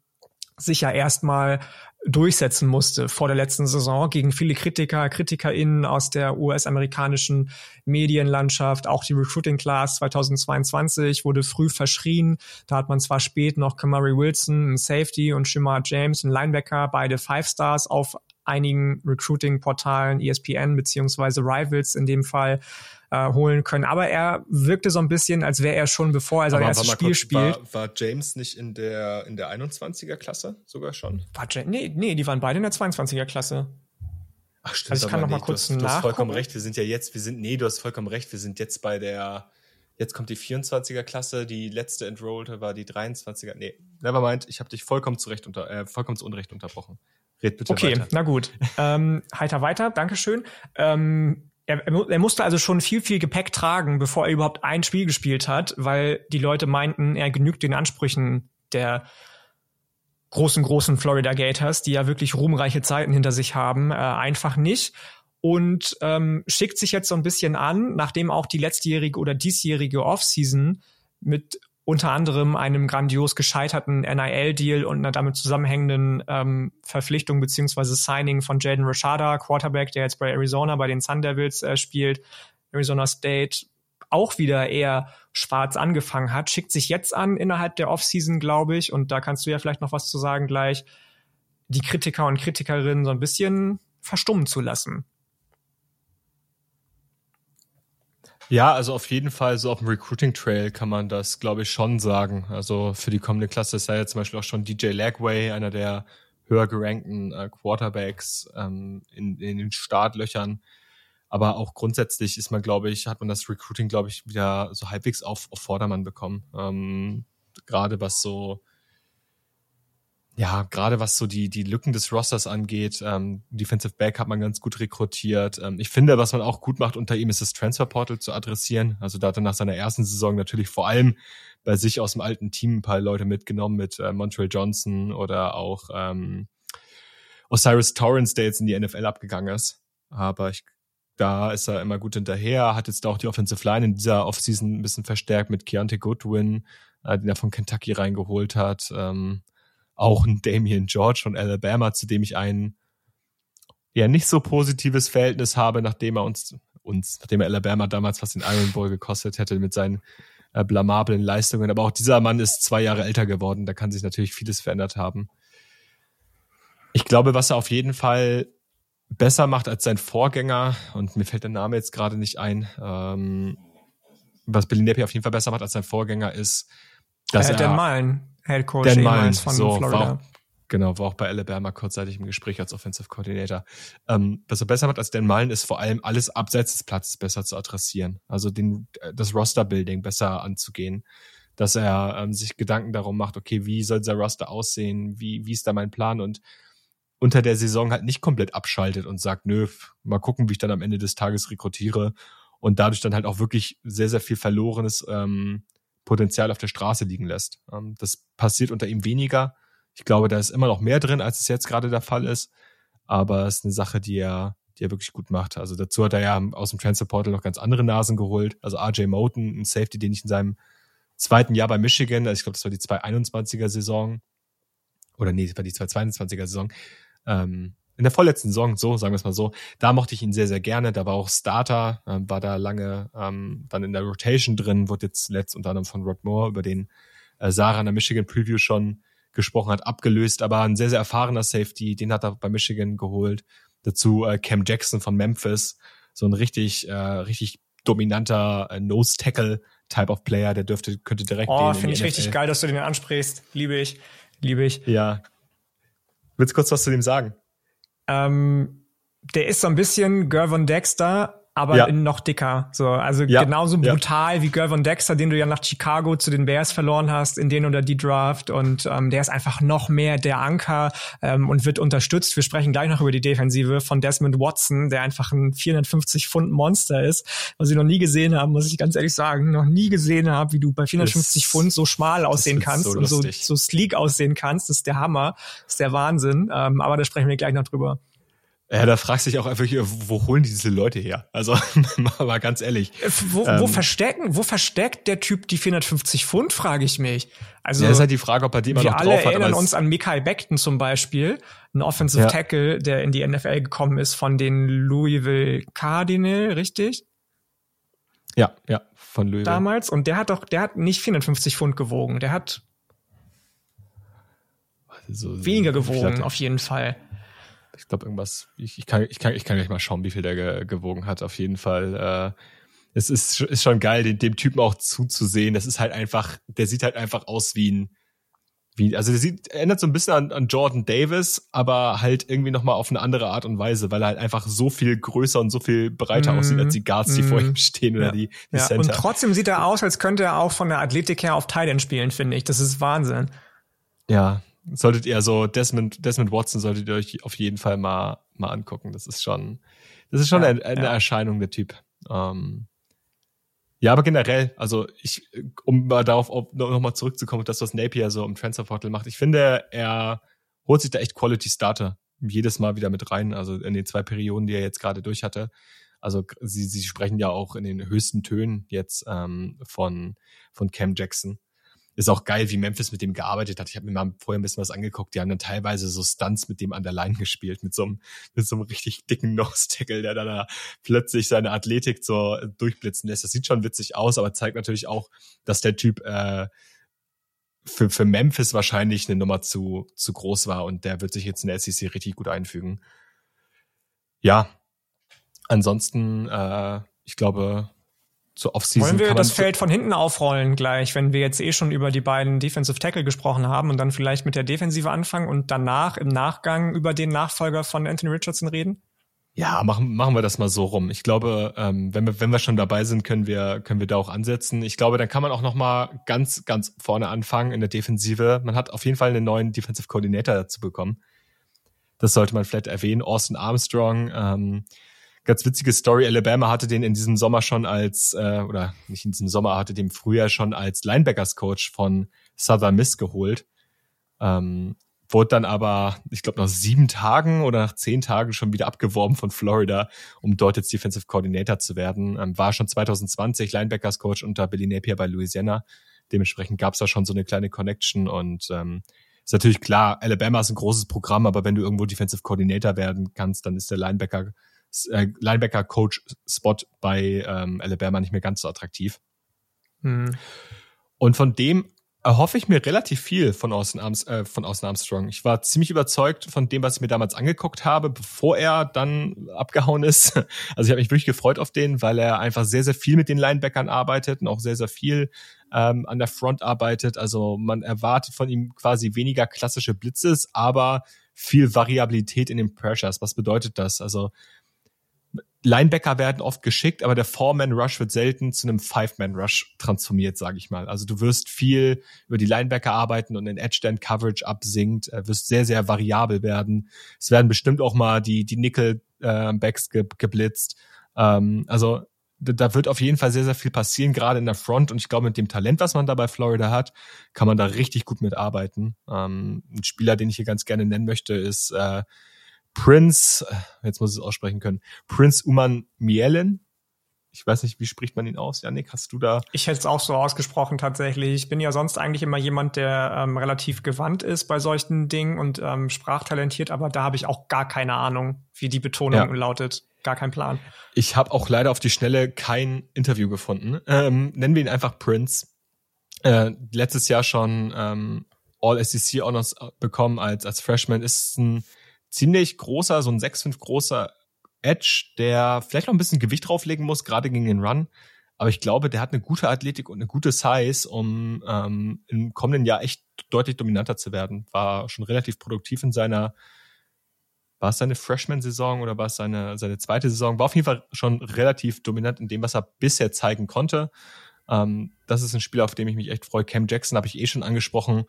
sich ja erstmal durchsetzen musste vor der letzten Saison gegen viele Kritiker, KritikerInnen aus der US-amerikanischen Medienlandschaft. Auch die Recruiting Class 2022 wurde früh verschrien. Da hat man zwar spät noch Kamari Wilson, ein Safety und Shimar James, ein Linebacker, beide Five Stars auf einigen Recruiting-Portalen, ESPN beziehungsweise Rivals in dem Fall äh, holen können. Aber er wirkte so ein bisschen, als wäre er schon, bevor er sein Aber erstes Spiel kurz, spielt. War, war, James nicht in der, in der 21er-Klasse sogar schon? War James, nee, nee, die waren beide in der 22er-Klasse. Ach stimmt, also ich kann noch mal nee, kurz du hast, du hast vollkommen recht, wir sind ja jetzt, wir sind, nee, du hast vollkommen recht, wir sind jetzt bei der, jetzt kommt die 24er Klasse, die letzte Enrollte war die 23er, nee, nevermind, ich habe dich vollkommen zu Recht unter, äh, vollkommen zu Unrecht unterbrochen. Red bitte okay, weiter. Okay, na gut. ähm, heiter weiter, Dankeschön. Ähm, er, er musste also schon viel, viel Gepäck tragen, bevor er überhaupt ein Spiel gespielt hat, weil die Leute meinten, er genügt den Ansprüchen der großen, großen Florida Gators, die ja wirklich ruhmreiche Zeiten hinter sich haben, äh, einfach nicht. Und ähm, schickt sich jetzt so ein bisschen an, nachdem auch die letztjährige oder diesjährige Offseason mit unter anderem einem grandios gescheiterten NIL-Deal und einer damit zusammenhängenden ähm, Verpflichtung beziehungsweise Signing von Jaden Rashada, Quarterback, der jetzt bei Arizona bei den Sun Devils äh, spielt, Arizona State auch wieder eher schwarz angefangen hat, schickt sich jetzt an innerhalb der Offseason, glaube ich, und da kannst du ja vielleicht noch was zu sagen gleich, die Kritiker und Kritikerinnen so ein bisschen verstummen zu lassen. Ja, also auf jeden Fall so auf dem Recruiting Trail kann man das, glaube ich, schon sagen. Also für die kommende Klasse ist ja jetzt zum Beispiel auch schon DJ Lagway, einer der höher gerankten äh, Quarterbacks ähm, in, in den Startlöchern. Aber auch grundsätzlich ist man, glaube ich, hat man das Recruiting, glaube ich, wieder so halbwegs auf, auf Vordermann bekommen. Ähm, Gerade was so ja, gerade was so die, die Lücken des Rosters angeht, ähm, Defensive Back hat man ganz gut rekrutiert. Ähm, ich finde, was man auch gut macht unter ihm, ist das Transfer Portal zu adressieren. Also da hat er nach seiner ersten Saison natürlich vor allem bei sich aus dem alten Team ein paar Leute mitgenommen mit äh, Montreal Johnson oder auch ähm, Osiris Torrance, der jetzt in die NFL abgegangen ist. Aber ich, da ist er immer gut hinterher, hat jetzt auch die Offensive Line in dieser Offseason ein bisschen verstärkt mit Keontae Goodwin, äh, den er von Kentucky reingeholt hat. Ähm, auch ein Damian George von Alabama, zu dem ich ein ja nicht so positives Verhältnis habe, nachdem er uns, uns, nachdem er Alabama damals fast den Iron Bowl gekostet hätte mit seinen äh, blamablen Leistungen. Aber auch dieser Mann ist zwei Jahre älter geworden, da kann sich natürlich vieles verändert haben. Ich glaube, was er auf jeden Fall besser macht als sein Vorgänger, und mir fällt der Name jetzt gerade nicht ein, ähm, was Billy Napier auf jeden Fall besser macht als sein Vorgänger, ist, dass äh, er. Dan Malen. Head Coach Dan Mullen, von so, Florida. War auch, genau, war auch bei Alabama kurzzeitig im Gespräch als Offensive Coordinator. Ähm, was er besser macht als Dan Mullen ist vor allem alles abseits des Platzes besser zu adressieren. Also den, das Roster-Building besser anzugehen. Dass er ähm, sich Gedanken darum macht, okay, wie soll dieser Roster aussehen? Wie, wie ist da mein Plan? Und unter der Saison halt nicht komplett abschaltet und sagt, nö, mal gucken, wie ich dann am Ende des Tages rekrutiere und dadurch dann halt auch wirklich sehr, sehr viel verlorenes ähm, Potenzial auf der Straße liegen lässt. Ähm, das passiert unter ihm weniger. Ich glaube, da ist immer noch mehr drin, als es jetzt gerade der Fall ist. Aber es ist eine Sache, die er, die er wirklich gut macht. Also dazu hat er ja aus dem Transfer Portal noch ganz andere Nasen geholt. Also RJ Moten, ein Safety, den ich in seinem zweiten Jahr bei Michigan, also ich glaube, das war die 221er Saison. Oder nee, das war die 222er Saison. Ähm, in der vorletzten Saison, so sagen wir es mal so, da mochte ich ihn sehr, sehr gerne. Da war auch Starter, ähm, war da lange ähm, dann in der Rotation drin, wurde jetzt letzt unter anderem von Rod Moore, über den äh, Sarah in der Michigan Preview schon gesprochen hat, abgelöst, aber ein sehr, sehr erfahrener Safety, den hat er bei Michigan geholt. Dazu äh, Cam Jackson von Memphis, so ein richtig, äh, richtig dominanter äh, Nose-Tackle Type of Player, der dürfte, könnte direkt Oh, finde ich NFL. richtig geil, dass du den ansprichst. Liebe ich. Liebe ich. Ja. Willst du kurz was zu dem sagen? Ähm, der ist so ein bisschen Gervon Dexter, aber ja. in noch dicker. So, also ja. genauso brutal ja. wie Gervon Dexter, den du ja nach Chicago zu den Bears verloren hast, in den oder die Draft. Und ähm, der ist einfach noch mehr der Anker ähm, und wird unterstützt. Wir sprechen gleich noch über die Defensive von Desmond Watson, der einfach ein 450 Pfund Monster ist, was ich noch nie gesehen habe, muss ich ganz ehrlich sagen, noch nie gesehen habe, wie du bei 450 das, Pfund so schmal aussehen kannst so und so, so sleek aussehen kannst. Das ist der Hammer, das ist der Wahnsinn. Ähm, aber da sprechen wir gleich noch drüber. Ja, da fragst du dich auch einfach, wo holen diese Leute her? Also mal ganz ehrlich. Äh, wo, ähm, wo verstecken, wo versteckt der Typ die 450 Pfund, frage ich mich. Also ja, ist halt die Frage, ob er die immer noch drauf hat. Wir alle erinnern uns an Mikai Beckton zum Beispiel, ein Offensive ja. Tackle, der in die NFL gekommen ist von den Louisville Cardinal, richtig? Ja, ja, von Louisville. Damals. Und der hat doch, der hat nicht 450 Pfund gewogen, der hat so, weniger gewogen, auf jeden Fall ich glaube irgendwas, ich, ich, kann, ich, kann, ich kann gleich mal schauen, wie viel der ge, gewogen hat, auf jeden Fall. Äh, es ist, ist schon geil, dem, dem Typen auch zuzusehen. Das ist halt einfach, der sieht halt einfach aus wie ein, wie, also der sieht, erinnert so ein bisschen an, an Jordan Davis, aber halt irgendwie nochmal auf eine andere Art und Weise, weil er halt einfach so viel größer und so viel breiter mm, aussieht als die Guards, die mm, vor ihm stehen oder ja. die, die ja. Center. Und trotzdem sieht er aus, als könnte er auch von der Athletik her auf Titan spielen, finde ich. Das ist Wahnsinn. Ja, solltet ihr so Desmond, Desmond Watson solltet ihr euch auf jeden Fall mal, mal angucken. Das ist schon, das ist schon ja, eine, eine ja. Erscheinung, der Typ. Ähm, ja, aber generell, also ich, um mal darauf nochmal zurückzukommen, das, was Napier so im Transferportal macht, ich finde, er holt sich da echt Quality Starter jedes Mal wieder mit rein, also in den zwei Perioden, die er jetzt gerade durch hatte. Also sie, sie sprechen ja auch in den höchsten Tönen jetzt ähm, von, von Cam Jackson. Ist auch geil, wie Memphis mit dem gearbeitet hat. Ich habe mir mal vorher ein bisschen was angeguckt. Die haben dann teilweise so Stunts mit dem an der Line gespielt, mit so einem, mit so einem richtig dicken Nose-Tackle, der dann da plötzlich seine Athletik so durchblitzen lässt. Das sieht schon witzig aus, aber zeigt natürlich auch, dass der Typ äh, für, für Memphis wahrscheinlich eine Nummer zu, zu groß war und der wird sich jetzt in der SEC richtig gut einfügen. Ja, ansonsten, äh, ich glaube, zur Offseason. Wollen wir das Feld von hinten aufrollen gleich, wenn wir jetzt eh schon über die beiden Defensive Tackle gesprochen haben und dann vielleicht mit der Defensive anfangen und danach im Nachgang über den Nachfolger von Anthony Richardson reden? Ja, machen, machen wir das mal so rum. Ich glaube, ähm, wenn, wir, wenn wir schon dabei sind, können wir, können wir da auch ansetzen. Ich glaube, dann kann man auch noch mal ganz, ganz vorne anfangen in der Defensive. Man hat auf jeden Fall einen neuen Defensive Coordinator dazu bekommen. Das sollte man vielleicht erwähnen. Austin Armstrong, ähm, ganz witzige Story. Alabama hatte den in diesem Sommer schon als, äh, oder nicht in diesem Sommer, hatte den früher schon als Linebackers-Coach von Southern Miss geholt. Ähm, wurde dann aber, ich glaube, nach sieben Tagen oder nach zehn Tagen schon wieder abgeworben von Florida, um dort jetzt Defensive Coordinator zu werden. Ähm, war schon 2020 Linebackers Coach unter Billy Napier bei Louisiana. Dementsprechend gab es da schon so eine kleine Connection und ähm, ist natürlich klar, Alabama ist ein großes Programm, aber wenn du irgendwo Defensive Coordinator werden kannst, dann ist der Linebacker äh, Linebacker Coach Spot bei ähm, Alabama nicht mehr ganz so attraktiv. Mhm. Und von dem erhoffe ich mir relativ viel von Austin, Arms, äh, von Austin Armstrong. Ich war ziemlich überzeugt von dem, was ich mir damals angeguckt habe, bevor er dann abgehauen ist. Also ich habe mich wirklich gefreut auf den, weil er einfach sehr, sehr viel mit den Linebackern arbeitet und auch sehr, sehr viel ähm, an der Front arbeitet. Also man erwartet von ihm quasi weniger klassische Blitzes, aber viel Variabilität in den Pressures. Was bedeutet das? Also Linebacker werden oft geschickt, aber der Four-Man-Rush wird selten zu einem Five-Man-Rush transformiert, sage ich mal. Also du wirst viel über die Linebacker arbeiten und in Edge-Stand-Coverage absinkt, äh, wirst sehr, sehr variabel werden. Es werden bestimmt auch mal die, die Nickel-Backs ge geblitzt. Ähm, also da wird auf jeden Fall sehr, sehr viel passieren, gerade in der Front. Und ich glaube, mit dem Talent, was man da bei Florida hat, kann man da richtig gut mitarbeiten. Ähm, ein Spieler, den ich hier ganz gerne nennen möchte, ist äh, Prince, äh, jetzt muss ich es aussprechen können, Prince Uman Mielen. Ich weiß nicht, wie spricht man ihn aus? Janik, hast du da? Ich hätte es auch so ausgesprochen tatsächlich. Ich bin ja sonst eigentlich immer jemand, der ähm, relativ gewandt ist bei solchen Dingen und ähm, sprachtalentiert, aber da habe ich auch gar keine Ahnung, wie die Betonung ja. lautet. Gar kein Plan. Ich habe auch leider auf die Schnelle kein Interview gefunden. Ähm, nennen wir ihn einfach Prince. Äh, letztes Jahr schon ähm, All-SEC Honors bekommen als, als Freshman. Ist ein ziemlich großer, so ein 6'5 großer Edge, der vielleicht noch ein bisschen Gewicht drauflegen muss, gerade gegen den Run. Aber ich glaube, der hat eine gute Athletik und eine gute Size, um ähm, im kommenden Jahr echt deutlich dominanter zu werden. War schon relativ produktiv in seiner, war es seine Freshman-Saison oder war es seine, seine zweite Saison? War auf jeden Fall schon relativ dominant in dem, was er bisher zeigen konnte. Ähm, das ist ein Spiel, auf dem ich mich echt freue. Cam Jackson habe ich eh schon angesprochen.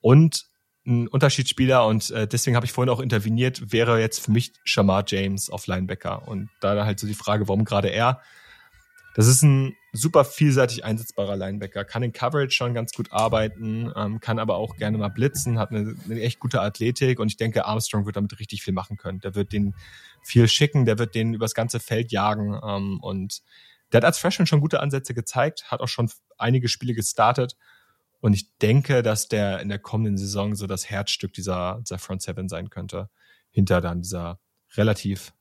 Und ein Unterschiedsspieler und äh, deswegen habe ich vorhin auch interveniert, wäre jetzt für mich Shamar James auf Linebacker. Und da halt so die Frage, warum gerade er? Das ist ein super vielseitig einsetzbarer Linebacker, kann in Coverage schon ganz gut arbeiten, ähm, kann aber auch gerne mal blitzen, hat eine, eine echt gute Athletik und ich denke, Armstrong wird damit richtig viel machen können. Der wird den viel schicken, der wird den übers ganze Feld jagen ähm, und der hat als Freshman schon gute Ansätze gezeigt, hat auch schon einige Spiele gestartet und ich denke, dass der in der kommenden Saison so das Herzstück dieser, dieser Front Seven sein könnte. Hinter dann dieser relativ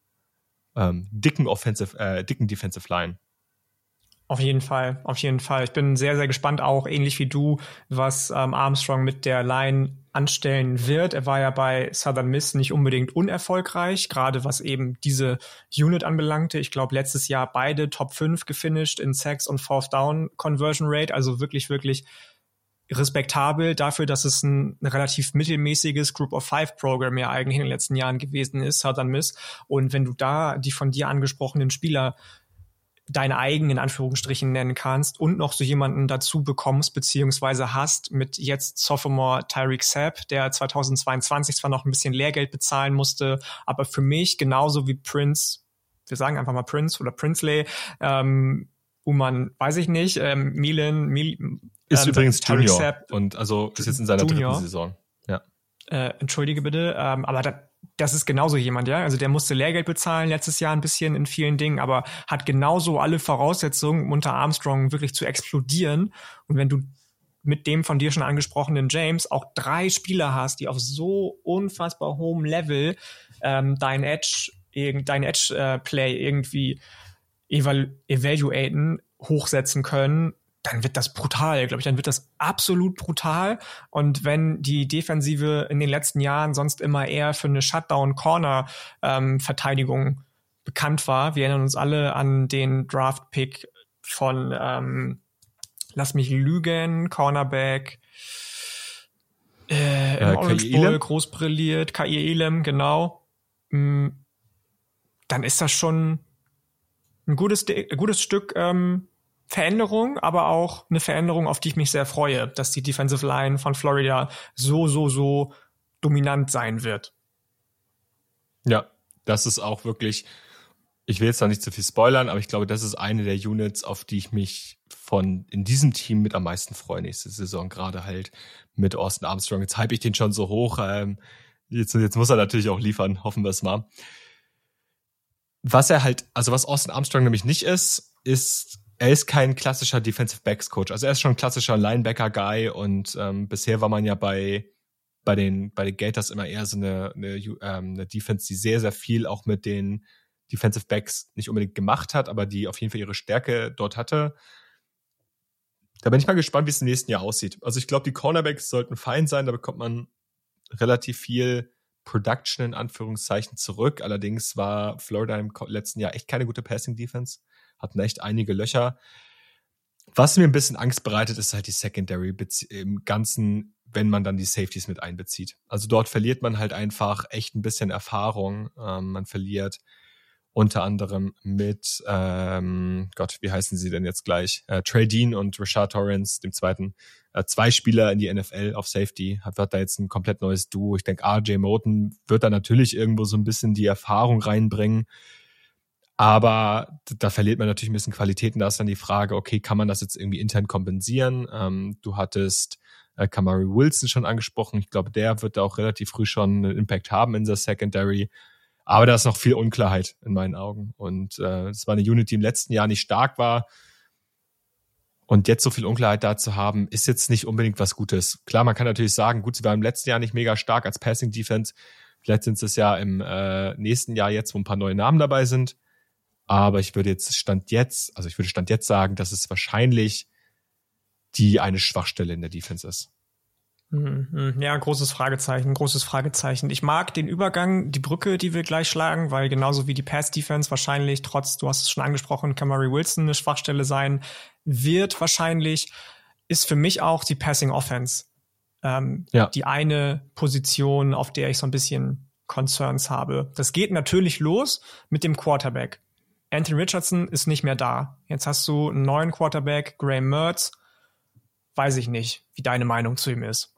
ähm, dicken Offensive, äh, dicken Defensive Line. Auf jeden Fall, auf jeden Fall. Ich bin sehr, sehr gespannt auch, ähnlich wie du, was ähm, Armstrong mit der Line anstellen wird. Er war ja bei Southern Miss nicht unbedingt unerfolgreich, gerade was eben diese Unit anbelangte. Ich glaube, letztes Jahr beide Top 5 gefinisht in Sacks und Fourth Down Conversion Rate, also wirklich, wirklich respektabel dafür, dass es ein, relativ mittelmäßiges Group of Five Programm ja eigentlich in den letzten Jahren gewesen ist, Southern Miss. Und wenn du da die von dir angesprochenen Spieler deine eigenen Anführungsstrichen nennen kannst und noch so jemanden dazu bekommst beziehungsweise hast mit jetzt Sophomore Tyreek Sapp, der 2022 zwar noch ein bisschen Lehrgeld bezahlen musste, aber für mich genauso wie Prince, wir sagen einfach mal Prince oder Prinsley, ähm, Uman, weiß ich nicht, ähm, Milan, Mil ist ähm, übrigens Junior Sapp, und also ist jetzt in seiner Junior. dritten Saison. Ja. Äh, entschuldige bitte, ähm, aber da, das ist genauso jemand, ja. Also der musste Lehrgeld bezahlen letztes Jahr ein bisschen in vielen Dingen, aber hat genauso alle Voraussetzungen, unter Armstrong wirklich zu explodieren. Und wenn du mit dem von dir schon angesprochenen James auch drei Spieler hast, die auf so unfassbar hohem Level ähm, dein Edge, dein Edge-Play äh, irgendwie evalu evaluaten, hochsetzen können, dann wird das brutal, glaube ich, dann wird das absolut brutal. Und wenn die Defensive in den letzten Jahren sonst immer eher für eine Shutdown-Corner-Verteidigung ähm, bekannt war, wir erinnern uns alle an den Draft-Pick von, ähm, lass mich lügen, Cornerback, äh, im äh, Orange Bowl groß brilliert, Kai Elam, genau. Mm, dann ist das schon ein gutes, ein gutes Stück ähm, Veränderung, aber auch eine Veränderung, auf die ich mich sehr freue, dass die Defensive Line von Florida so, so, so dominant sein wird. Ja, das ist auch wirklich, ich will jetzt da nicht zu viel spoilern, aber ich glaube, das ist eine der Units, auf die ich mich von in diesem Team mit am meisten freue nächste Saison, gerade halt mit Austin Armstrong. Jetzt hype ich den schon so hoch. Ähm, jetzt, jetzt muss er natürlich auch liefern, hoffen wir es mal. Was er halt, also was Austin Armstrong nämlich nicht ist, ist er ist kein klassischer Defensive Backs Coach. Also er ist schon ein klassischer Linebacker Guy und ähm, bisher war man ja bei bei den bei den Gators immer eher so eine, eine, ähm, eine Defense, die sehr sehr viel auch mit den Defensive Backs nicht unbedingt gemacht hat, aber die auf jeden Fall ihre Stärke dort hatte. Da bin ich mal gespannt, wie es im nächsten Jahr aussieht. Also ich glaube, die Cornerbacks sollten fein sein, da bekommt man relativ viel Production in Anführungszeichen zurück. Allerdings war Florida im letzten Jahr echt keine gute Passing Defense hatten echt einige Löcher. Was mir ein bisschen Angst bereitet, ist halt die Secondary im Ganzen, wenn man dann die Safeties mit einbezieht. Also dort verliert man halt einfach echt ein bisschen Erfahrung. Ähm, man verliert unter anderem mit, ähm, Gott, wie heißen sie denn jetzt gleich? Äh, Trey Dean und Rashad Torrance, dem zweiten, äh, zwei Spieler in die NFL auf Safety. Hat, wird da jetzt ein komplett neues Duo. Ich denke, RJ Moten wird da natürlich irgendwo so ein bisschen die Erfahrung reinbringen. Aber da verliert man natürlich ein bisschen Qualitäten. Da ist dann die Frage, okay, kann man das jetzt irgendwie intern kompensieren? Ähm, du hattest äh, Kamari Wilson schon angesprochen. Ich glaube, der wird da auch relativ früh schon einen Impact haben in der Secondary. Aber da ist noch viel Unklarheit in meinen Augen. Und äh, es war eine Unit, die im letzten Jahr nicht stark war. Und jetzt so viel Unklarheit da zu haben, ist jetzt nicht unbedingt was Gutes. Klar, man kann natürlich sagen, gut, sie waren im letzten Jahr nicht mega stark als Passing Defense. Vielleicht sind es ja im äh, nächsten Jahr jetzt, wo ein paar neue Namen dabei sind. Aber ich würde jetzt Stand jetzt, also ich würde Stand jetzt sagen, dass es wahrscheinlich die eine Schwachstelle in der Defense ist. Mhm, mhm. Ja, großes Fragezeichen, großes Fragezeichen. Ich mag den Übergang, die Brücke, die wir gleich schlagen, weil genauso wie die Pass-Defense wahrscheinlich trotz, du hast es schon angesprochen, Kamari Wilson eine Schwachstelle sein wird wahrscheinlich, ist für mich auch die Passing-Offense. Ähm, ja. Die eine Position, auf der ich so ein bisschen Concerns habe. Das geht natürlich los mit dem Quarterback. Anthony Richardson ist nicht mehr da. Jetzt hast du einen neuen Quarterback, Graham Mertz. Weiß ich nicht, wie deine Meinung zu ihm ist.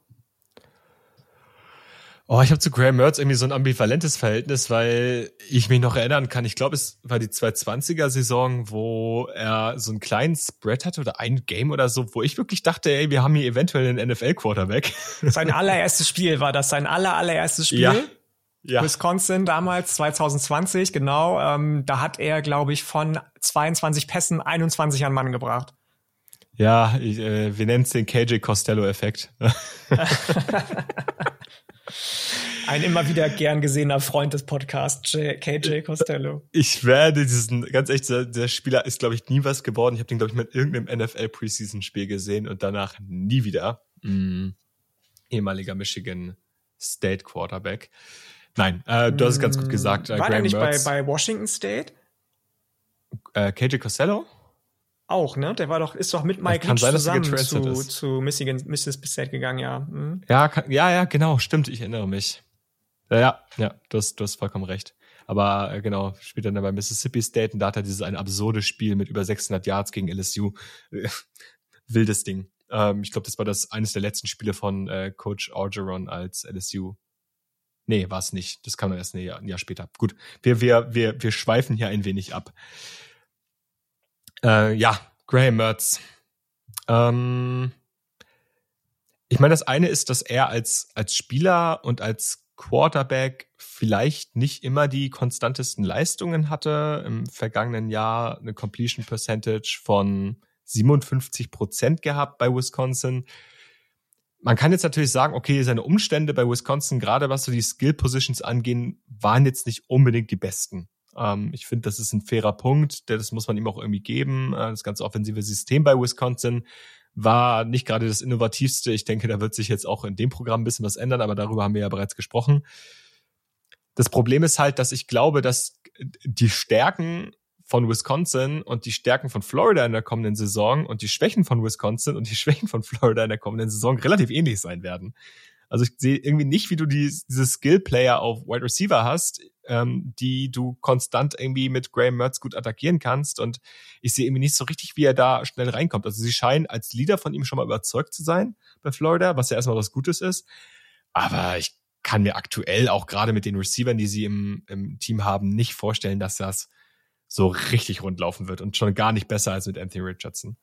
Oh, ich habe zu Graham Mertz irgendwie so ein ambivalentes Verhältnis, weil ich mich noch erinnern kann. Ich glaube, es war die 220er-Saison, wo er so einen kleinen Spread hatte oder ein Game oder so, wo ich wirklich dachte, ey, wir haben hier eventuell einen NFL-Quarterback. Sein allererstes Spiel war das, sein aller, allererstes Spiel. Ja. Ja. Wisconsin damals, 2020, genau. Ähm, da hat er, glaube ich, von 22 Pässen 21 an Mann gebracht. Ja, ich, äh, wir nennen es den KJ Costello-Effekt. Ein immer wieder gern gesehener Freund des Podcasts, KJ Costello. Ich werde diesen, ganz echt, der, Spieler ist, glaube ich, nie was geworden. Ich habe den, glaube ich, mit irgendeinem NFL-Preseason-Spiel gesehen und danach nie wieder. Mhm. Ehemaliger Michigan State Quarterback. Nein, äh, du hast es ganz gut gesagt. Äh, War Graham der nicht bei, bei Washington State? Äh, KJ Costello? Auch, ne? Der war doch, ist doch mit Mike Leach zusammen zu, zu Michigan, Mississippi State gegangen, ja. Mhm. Ja, kann, ja, ja, genau, stimmt, ich erinnere mich. Ja, ja, ja du, hast, du hast vollkommen recht. Aber äh, genau, spielt dann bei Mississippi State und da hat er dieses ein absurdes Spiel mit über 600 Yards gegen LSU. Wildes Ding. Ähm, ich glaube, das war das eines der letzten Spiele von äh, Coach Orgeron als LSU Nee, war es nicht. Das kam dann erst ein Jahr, ein Jahr später. Gut, wir, wir, wir, wir schweifen hier ein wenig ab. Äh, ja, Graham Mertz. Ähm, ich meine, das eine ist, dass er als, als Spieler und als Quarterback vielleicht nicht immer die konstantesten Leistungen hatte. Im vergangenen Jahr eine Completion Percentage von 57 Prozent gehabt bei Wisconsin. man kann jetzt natürlich sagen, okay, seine Umstände bei Wisconsin, gerade was so die Skill Positions angehen, waren jetzt nicht unbedingt die besten. Ähm, ich finde, das ist ein fairer Punkt, das muss man ihm auch irgendwie geben. Äh, das ganze offensive System bei Wisconsin war nicht gerade das innovativste. Ich denke, da wird sich jetzt auch in dem Programm ein bisschen was ändern, aber darüber haben wir ja bereits gesprochen. Das Problem ist halt, dass ich glaube, dass die Stärken von Wisconsin und die Stärken von Florida in der kommenden Saison und die Schwächen von Wisconsin und die Schwächen von Florida in der kommenden Saison relativ ähnlich sein werden. Also ich sehe irgendwie nicht, wie du die, diese Skill-Player auf Wide Receiver hast, ähm, die du konstant irgendwie mit Graham Mertz gut attackieren kannst. Und ich sehe irgendwie nicht so richtig, wie er da schnell reinkommt. Also sie scheinen als Leader von ihm schon mal überzeugt zu sein bei Florida, was ja erstmal was Gutes ist. Aber ich kann mir aktuell auch gerade mit den Receivern, die sie im, im Team haben, nicht vorstellen, dass das so richtig rund laufen wird und schon gar nicht besser als mit Anthony Richardson.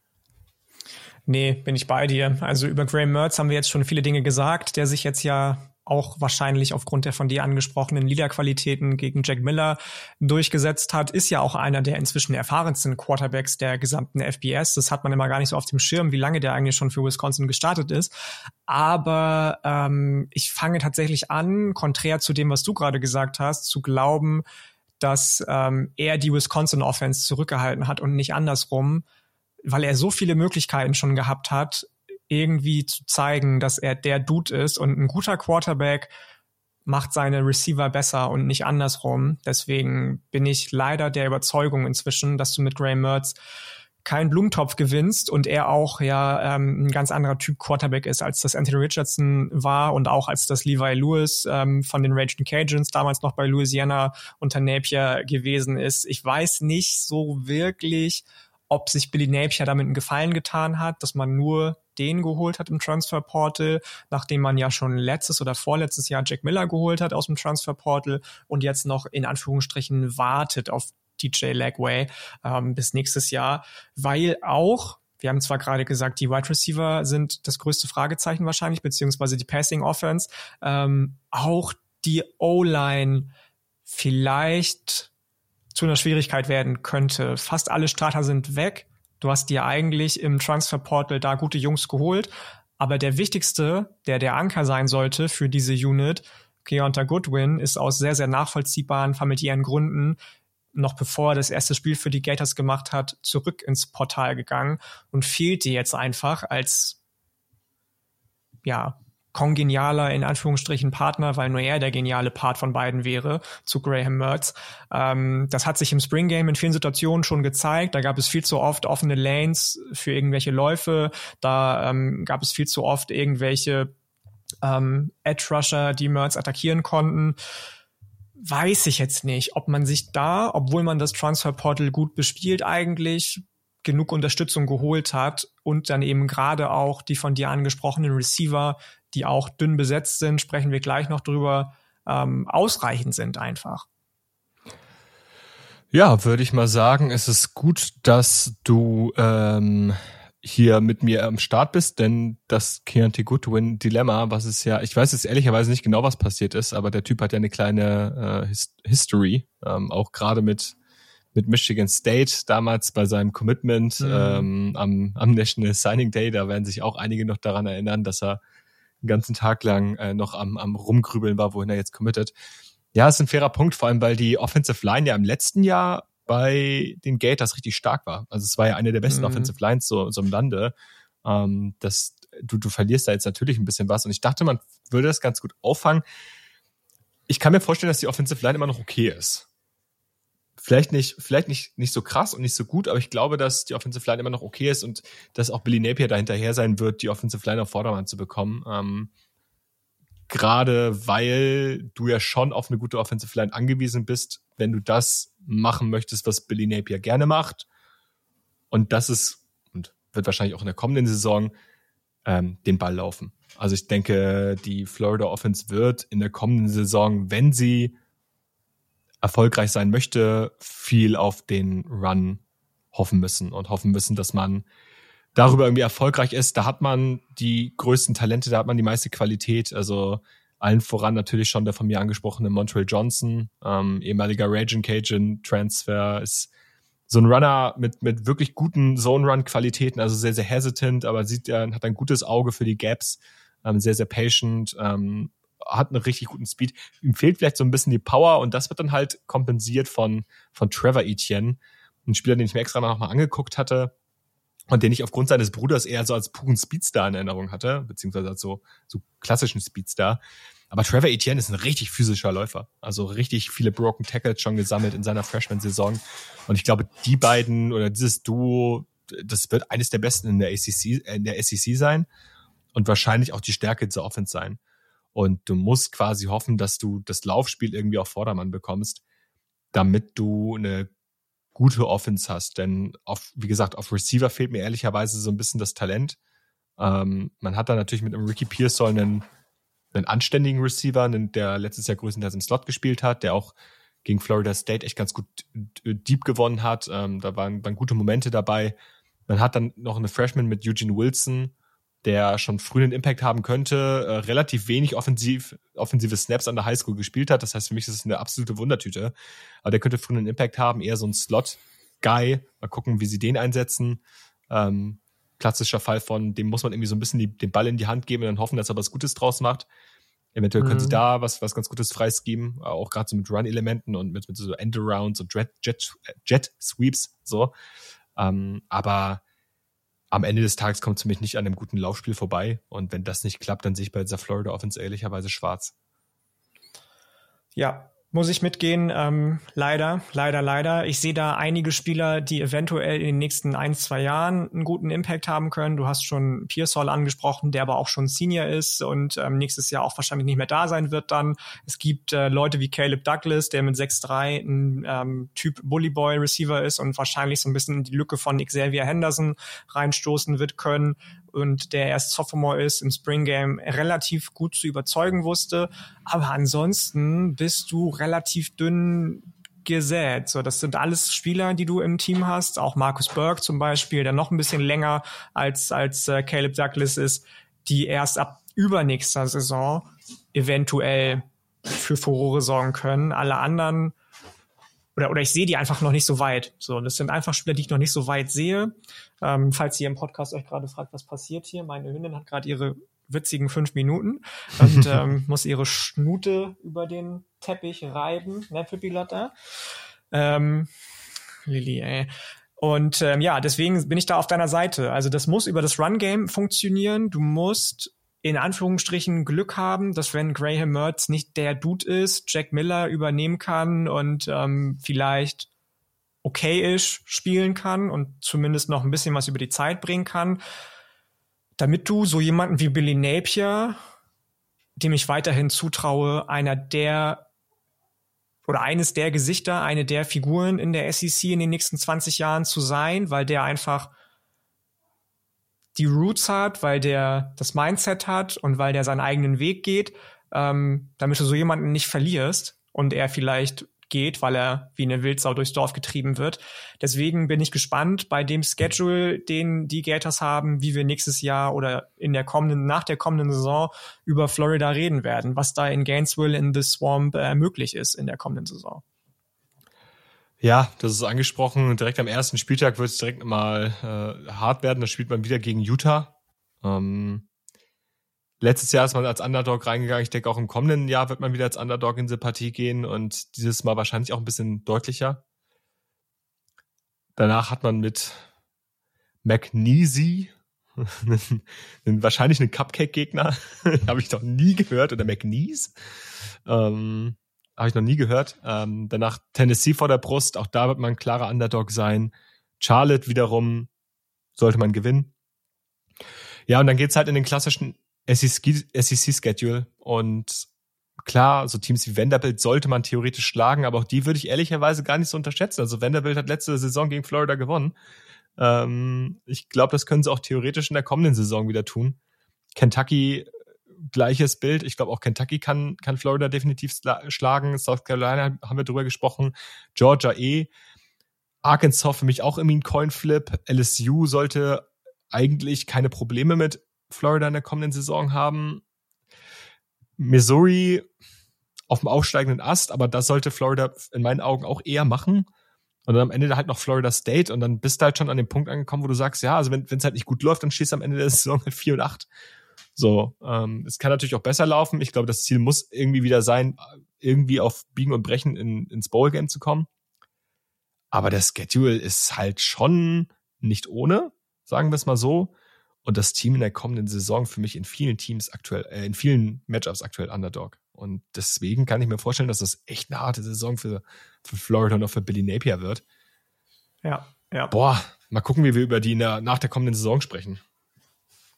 Nee, bin ich bei dir. Also über Graham Mertz haben wir jetzt schon viele Dinge gesagt, der sich jetzt ja auch wahrscheinlich aufgrund der von dir angesprochenen Leader-Qualitäten gegen Jack Miller durchgesetzt hat, ist ja auch einer der inzwischen erfahrensten Quarterbacks der gesamten FBS. Das hat man immer gar nicht so auf dem Schirm, wie lange der eigentlich schon für Wisconsin gestartet ist. Aber ähm, ich fange tatsächlich an, konträr zu dem, was du gerade gesagt hast, zu glauben, dass ähm, er die Wisconsin Offense zurückgehalten hat und nicht andersrum, weil er so viele Möglichkeiten schon gehabt hat, irgendwie zu zeigen, dass er der Dude ist und ein guter Quarterback macht seine Receiver besser und nicht andersrum. Deswegen bin ich leider der Überzeugung inzwischen, dass du mit Graham Mertz keinen Blumentopf gewinnst und er auch ja ähm, ein ganz anderer Typ Quarterback ist, als das Anthony Richardson war und auch als das Levi Lewis ähm, von den Raging Cajuns damals noch bei Louisiana unter Napier gewesen ist. Ich weiß nicht so wirklich, ob sich Billy Napier damit einen Gefallen getan hat, dass man nur den geholt hat im Transfer Portal, nachdem man ja schon letztes oder vorletztes Jahr Jack Miller geholt hat aus dem Transfer Portal und jetzt noch in Anführungsstrichen wartet auf DJ Lagway ähm, bis nächstes Jahr, weil auch wir haben zwar gerade gesagt, die Wide Receiver sind das größte Fragezeichen wahrscheinlich, beziehungsweise die Passing Offense. Ähm, auch die O-Line vielleicht zu einer Schwierigkeit werden könnte. Fast alle Starter sind weg. Du hast dir eigentlich im Transferportal da gute Jungs geholt. Aber der wichtigste, der der Anker sein sollte für diese Unit, Keonta Goodwin, ist aus sehr, sehr nachvollziehbaren familiären Gründen noch bevor er das erste Spiel für die Gators gemacht hat, zurück ins Portal gegangen und fehlt dir jetzt einfach als ja, kongenialer, in Anführungsstrichen, Partner, weil nur er der geniale Part von beiden wäre, zu Graham Mertz. Ähm, das hat sich im Spring Game in vielen Situationen schon gezeigt. Da gab es viel zu oft offene Lanes für irgendwelche Läufe. Da ähm, gab es viel zu oft irgendwelche ähm, Edge Rusher, die Mertz attackieren konnten. Weiß ich jetzt nicht, ob man sich da, obwohl man das Transfer Portal gut bespielt, eigentlich genug Unterstützung geholt hat und dann eben gerade auch die von dir angesprochenen Receiver die auch dünn besetzt sind, sprechen wir gleich noch drüber, ähm, ausreichend sind einfach. Ja, würde ich mal sagen, es ist gut, dass du ähm, hier mit mir am Start bist, denn das Keontae Goodwin Dilemma, was ist ja, ich weiß jetzt ehrlicherweise nicht genau, was passiert ist, aber der Typ hat ja eine kleine äh, His History, ähm, auch gerade mit mit Michigan State damals bei seinem Commitment mhm. ähm, am, am National Signing Day, da werden sich auch einige noch daran erinnern, dass er den ganzen Tag lang äh, noch am, am rumgrübeln war, wohin er jetzt committet. Ja, ist ein fairer Punkt, vor allem weil die Offensive Line ja im letzten Jahr bei den Gators richtig stark war. Also es war ja eine der besten mhm. Offensive Lines so, so im Lande. Ähm, das, du, du verlierst da jetzt natürlich ein bisschen was und ich dachte, man würde das ganz gut auffangen. Ich kann mir vorstellen, dass die Offensive Line immer noch okay ist vielleicht nicht, vielleicht nicht, nicht so krass und nicht so gut, aber ich glaube, dass die Offensive Line immer noch okay ist und dass auch Billy Napier da hinterher sein wird, die Offensive Line auf Vordermann zu bekommen. Ähm, Gerade weil du ja schon auf eine gute Offensive Line angewiesen bist, wenn du das machen möchtest, was Billy Napier gerne macht. Und das ist, und wird wahrscheinlich auch in der kommenden Saison, ähm, den Ball laufen. Also ich denke, die Florida Offense wird in der kommenden Saison, wenn sie erfolgreich sein möchte, viel auf den Run hoffen müssen und hoffen müssen, dass man darüber irgendwie erfolgreich ist. Da hat man die größten Talente, da hat man die meiste Qualität. Also allen voran natürlich schon der von mir angesprochene Montreal Johnson, ähm, ehemaliger Raging Cajun Transfer, ist so ein Runner mit, mit wirklich guten Zone-Run-Qualitäten, also sehr, sehr hesitant, aber sieht er, hat ein gutes Auge für die Gaps. ähm, sehr, sehr patient, ähm, hat einen richtig guten Speed. Ihm fehlt vielleicht so ein bisschen die Power und das wird dann halt kompensiert von, von Trevor Etienne, ein Spieler, den ich mir extra noch mal angeguckt hatte und den ich aufgrund seines Bruders eher so als puren Speedstar in Erinnerung hatte, beziehungsweise als so, so klassischen Speedstar. Aber Trevor Etienne ist ein richtig physischer Läufer. Also richtig viele Broken Tackles schon gesammelt in seiner Freshman-Saison. Und ich glaube, die beiden oder dieses Duo, das wird eines der besten in der ACC, in der SEC sein und wahrscheinlich auch die Stärke dieser Offense sein. Und du musst quasi hoffen, dass du das Laufspiel irgendwie auf Vordermann bekommst, damit du eine gute Offense hast. Denn auf, wie gesagt, auf Receiver fehlt mir ehrlicherweise so ein bisschen das Talent. Ähm, man hat da natürlich mit einem Ricky Pearsall einen, einen anständigen Receiver, einen, der letztes Jahr größtenteils im Slot gespielt hat, der auch gegen Florida State echt ganz gut deep gewonnen hat. Ähm, da waren, waren gute Momente dabei. Man hat dann noch eine Freshman mit Eugene Wilson, der schon früh einen Impact haben könnte, äh, relativ wenig offensiv, offensive Snaps an der Highschool gespielt hat. Das heißt, für mich ist es eine absolute Wundertüte. Aber der könnte früh einen Impact haben, eher so ein Slot-Guy. Mal gucken, wie sie den einsetzen. Ähm, klassischer Fall von, dem muss man irgendwie so ein bisschen die, den Ball in die Hand geben und dann hoffen, dass er was Gutes draus macht. Eventuell können sie mhm. da was, was ganz Gutes freisgeben, auch gerade so mit Run-Elementen und mit, mit so Endarounds und Jet, Jet, Jet Sweeps, so. Ähm, aber am Ende des Tages kommt es mich nicht an einem guten Laufspiel vorbei. Und wenn das nicht klappt, dann sehe ich bei dieser Florida Offense ehrlicherweise schwarz. Ja, muss ich mitgehen. Ähm, leider, leider, leider. Ich sehe da einige Spieler, die eventuell in den nächsten ein, zwei Jahren einen guten Impact haben können. Du hast schon Pearsall angesprochen, der aber auch schon Senior ist und ähm, nächstes Jahr auch wahrscheinlich nicht mehr da sein wird dann. Es gibt äh, Leute wie Caleb Douglas, der mit 6'3 ein ähm, Typ Bully Boy Receiver ist und wahrscheinlich so ein bisschen in die Lücke von Xavier Henderson reinstoßen wird können und der erst Sophomore ist, im Spring Game relativ gut zu überzeugen wusste. Aber ansonsten bist du relativ dünn gesät. So, das sind alles Spieler, die du im Team hast. Auch Marcus Burke zum Beispiel, der noch ein bisschen länger als, als äh, Caleb Douglas ist, die erst ab übernächster Saison eventuell für Furore sorgen können. Alle anderen oder, oder ich sehe die einfach noch nicht so weit. So, das sind einfach Spieler, die ich noch nicht so weit sehe. Ähm, falls ihr im Podcast euch gerade fragt, was passiert hier, meine Hündin hat gerade ihre witzigen fünf Minuten und ähm, muss ihre Schnute über den Teppich reiben, ne, Pippi Lotta? Ähm, Lilly, ey. Und ähm, ja, deswegen bin ich da auf deiner Seite. Also das muss über das Run-Game funktionieren. Du musst in Anführungsstrichen Glück haben, dass wenn Graham Mertz nicht der Dude ist, Jack Miller übernehmen kann und ähm, vielleicht okay-ish spielen kann und zumindest noch ein bisschen was über die Zeit bringen kann, damit du so jemanden wie Billy Napier, dem ich weiterhin zutraue, einer der oder eines der Gesichter, eine der Figuren in der SEC in den nächsten 20 Jahren zu sein, weil der einfach die Roots hat, weil der das Mindset hat und weil der seinen eigenen Weg geht, ähm, damit du so jemanden nicht verlierst und er vielleicht geht, weil er wie eine Wildsau durchs Dorf getrieben wird. Deswegen bin ich gespannt bei dem Schedule, den die Gators haben, wie wir nächstes Jahr oder in der kommenden, nach der kommenden Saison über Florida reden werden, was da in Gainesville in the Swamp äh, möglich ist in der kommenden Saison. Ja, das ist angesprochen. Direkt am ersten Spieltag wird es direkt mal äh, hart werden. Da spielt man wieder gegen Utah. Ähm, letztes Jahr ist man als Underdog reingegangen. Ich denke, auch im kommenden Jahr wird man wieder als Underdog in diese Partie gehen und dieses Mal wahrscheinlich auch ein bisschen deutlicher. Danach hat man mit McNeasy wahrscheinlich einen Cupcake-Gegner. Habe ich noch nie gehört. Oder McNeese. Ähm, habe ich noch nie gehört. Ähm, danach Tennessee vor der Brust, auch da wird man ein klarer Underdog sein. Charlotte wiederum sollte man gewinnen. Ja, und dann geht's halt in den klassischen SEC-Schedule. Und klar, so Teams wie Vanderbilt sollte man theoretisch schlagen, aber auch die würde ich ehrlicherweise gar nicht so unterschätzen. Also Vanderbilt hat letzte Saison gegen Florida gewonnen. Ähm, ich glaube, das können sie auch theoretisch in der kommenden Saison wieder tun. Kentucky gleiches Bild. Ich glaube auch Kentucky kann, kann Florida definitiv schlagen. South Carolina haben wir drüber gesprochen. Georgia eh. Arkansas für mich auch irgendwie ein Coinflip. LSU sollte eigentlich keine Probleme mit Florida in der kommenden Saison haben. Missouri auf dem aufsteigenden Ast, aber das sollte Florida in meinen Augen auch eher machen. Und dann am Ende halt noch Florida State und dann bist du halt schon an dem Punkt angekommen, wo du sagst, ja, also wenn es halt nicht gut läuft, dann stehst du am Ende der Saison halt 4 und 8. So, ähm, es kann natürlich auch besser laufen. Ich glaube, das Ziel muss irgendwie wieder sein, irgendwie auf Biegen und Brechen in, ins Bowl-Game zu kommen. Aber der Schedule ist halt schon nicht ohne, sagen wir es mal so. Und das Team in der kommenden Saison für mich in vielen Teams aktuell, äh, in vielen Matchups aktuell Underdog. Und deswegen kann ich mir vorstellen, dass das echt eine harte Saison für, für Florida und auch für Billy Napier wird. Ja, ja. Boah, mal gucken, wie wir über die der, nach der kommenden Saison sprechen.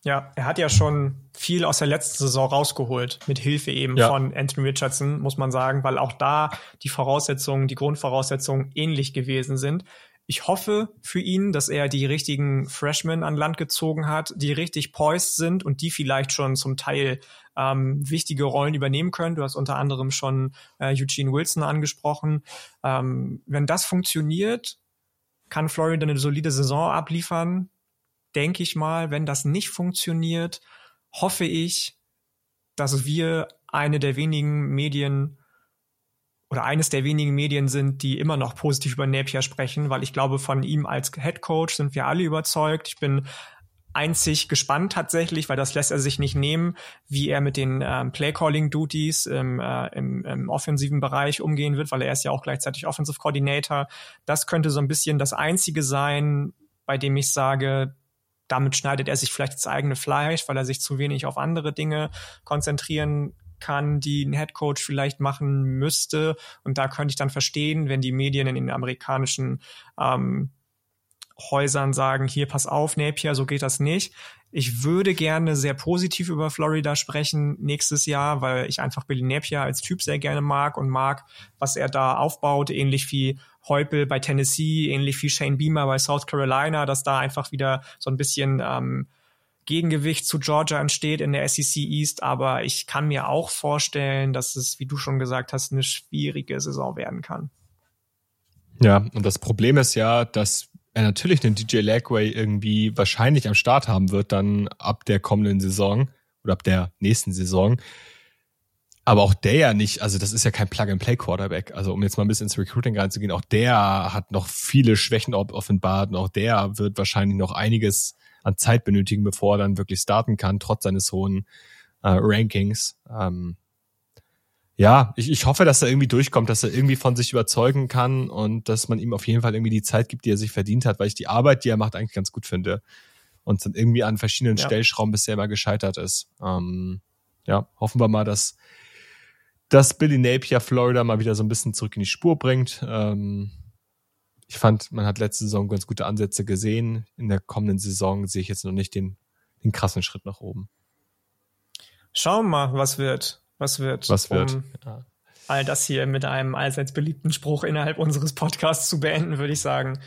Ja, er hat ja schon viel aus der letzten Saison rausgeholt, mit Hilfe eben ja. von Anthony Richardson, muss man sagen, weil auch da die Voraussetzungen, die Grundvoraussetzungen ähnlich gewesen sind. Ich hoffe für ihn, dass er die richtigen Freshmen an Land gezogen hat, die richtig poised sind und die vielleicht schon zum Teil ähm, wichtige Rollen übernehmen können. Du hast unter anderem schon äh, Eugene Wilson angesprochen. Ähm, wenn das funktioniert, kann Florida eine solide Saison abliefern. Denke ich mal, wenn das nicht funktioniert, hoffe ich, dass wir eine der wenigen Medien oder eines der wenigen Medien sind, die immer noch positiv über Napier sprechen, weil ich glaube, von ihm als Head Coach sind wir alle überzeugt. Ich bin einzig gespannt tatsächlich, weil das lässt er sich nicht nehmen, wie er mit den ähm, Play-Calling-Duties im, äh, im, im offensiven Bereich umgehen wird, weil er ist ja auch gleichzeitig Offensive Coordinator. Das könnte so ein bisschen das Einzige sein, bei dem ich sage, damit schneidet er sich vielleicht ins eigene Fleisch, weil er sich zu wenig auf andere Dinge konzentrieren kann, die ein Headcoach vielleicht machen müsste. Und da könnte ich dann verstehen, wenn die Medien in den amerikanischen ähm, Häusern sagen, hier pass auf, Napier, so geht das nicht. Ich würde gerne sehr positiv über Florida sprechen nächstes Jahr, weil ich einfach Billy Napier als Typ sehr gerne mag und mag, was er da aufbaut, ähnlich wie Heupel bei Tennessee, ähnlich wie Shane Beamer bei South Carolina, dass da einfach wieder so ein bisschen ähm, Gegengewicht zu Georgia entsteht in der SEC East, aber ich kann mir auch vorstellen, dass es, wie du schon gesagt hast, eine schwierige Saison werden kann. Ja, und das Problem ist ja, dass er natürlich einen DJ Lagway irgendwie wahrscheinlich am Start haben wird, dann ab der kommenden Saison oder ab der nächsten Saison. Aber auch der ja nicht, also das ist ja kein Plug-and-Play-Quarterback. Also um jetzt mal ein bisschen ins Recruiting reinzugehen, auch der hat noch viele Schwächen offenbart und auch der wird wahrscheinlich noch einiges an Zeit benötigen, bevor er dann wirklich starten kann, trotz seines hohen äh, Rankings. Ähm, ja, ich, ich hoffe, dass er irgendwie durchkommt, dass er irgendwie von sich überzeugen kann und dass man ihm auf jeden Fall irgendwie die Zeit gibt, die er sich verdient hat, weil ich die Arbeit, die er macht, eigentlich ganz gut finde. Und dann irgendwie an verschiedenen ja. Stellschrauben bisher mal gescheitert ist. Ähm, ja, hoffen wir mal, dass, dass Billy Napier Florida mal wieder so ein bisschen zurück in die Spur bringt. Ähm, ich fand, man hat letzte Saison ganz gute Ansätze gesehen. In der kommenden Saison sehe ich jetzt noch nicht den, den krassen Schritt nach oben. Schauen wir mal, was wird. Was wird. Was wird. Um ja. All das hier mit einem allseits beliebten Spruch innerhalb unseres Podcasts zu beenden, würde ich sagen.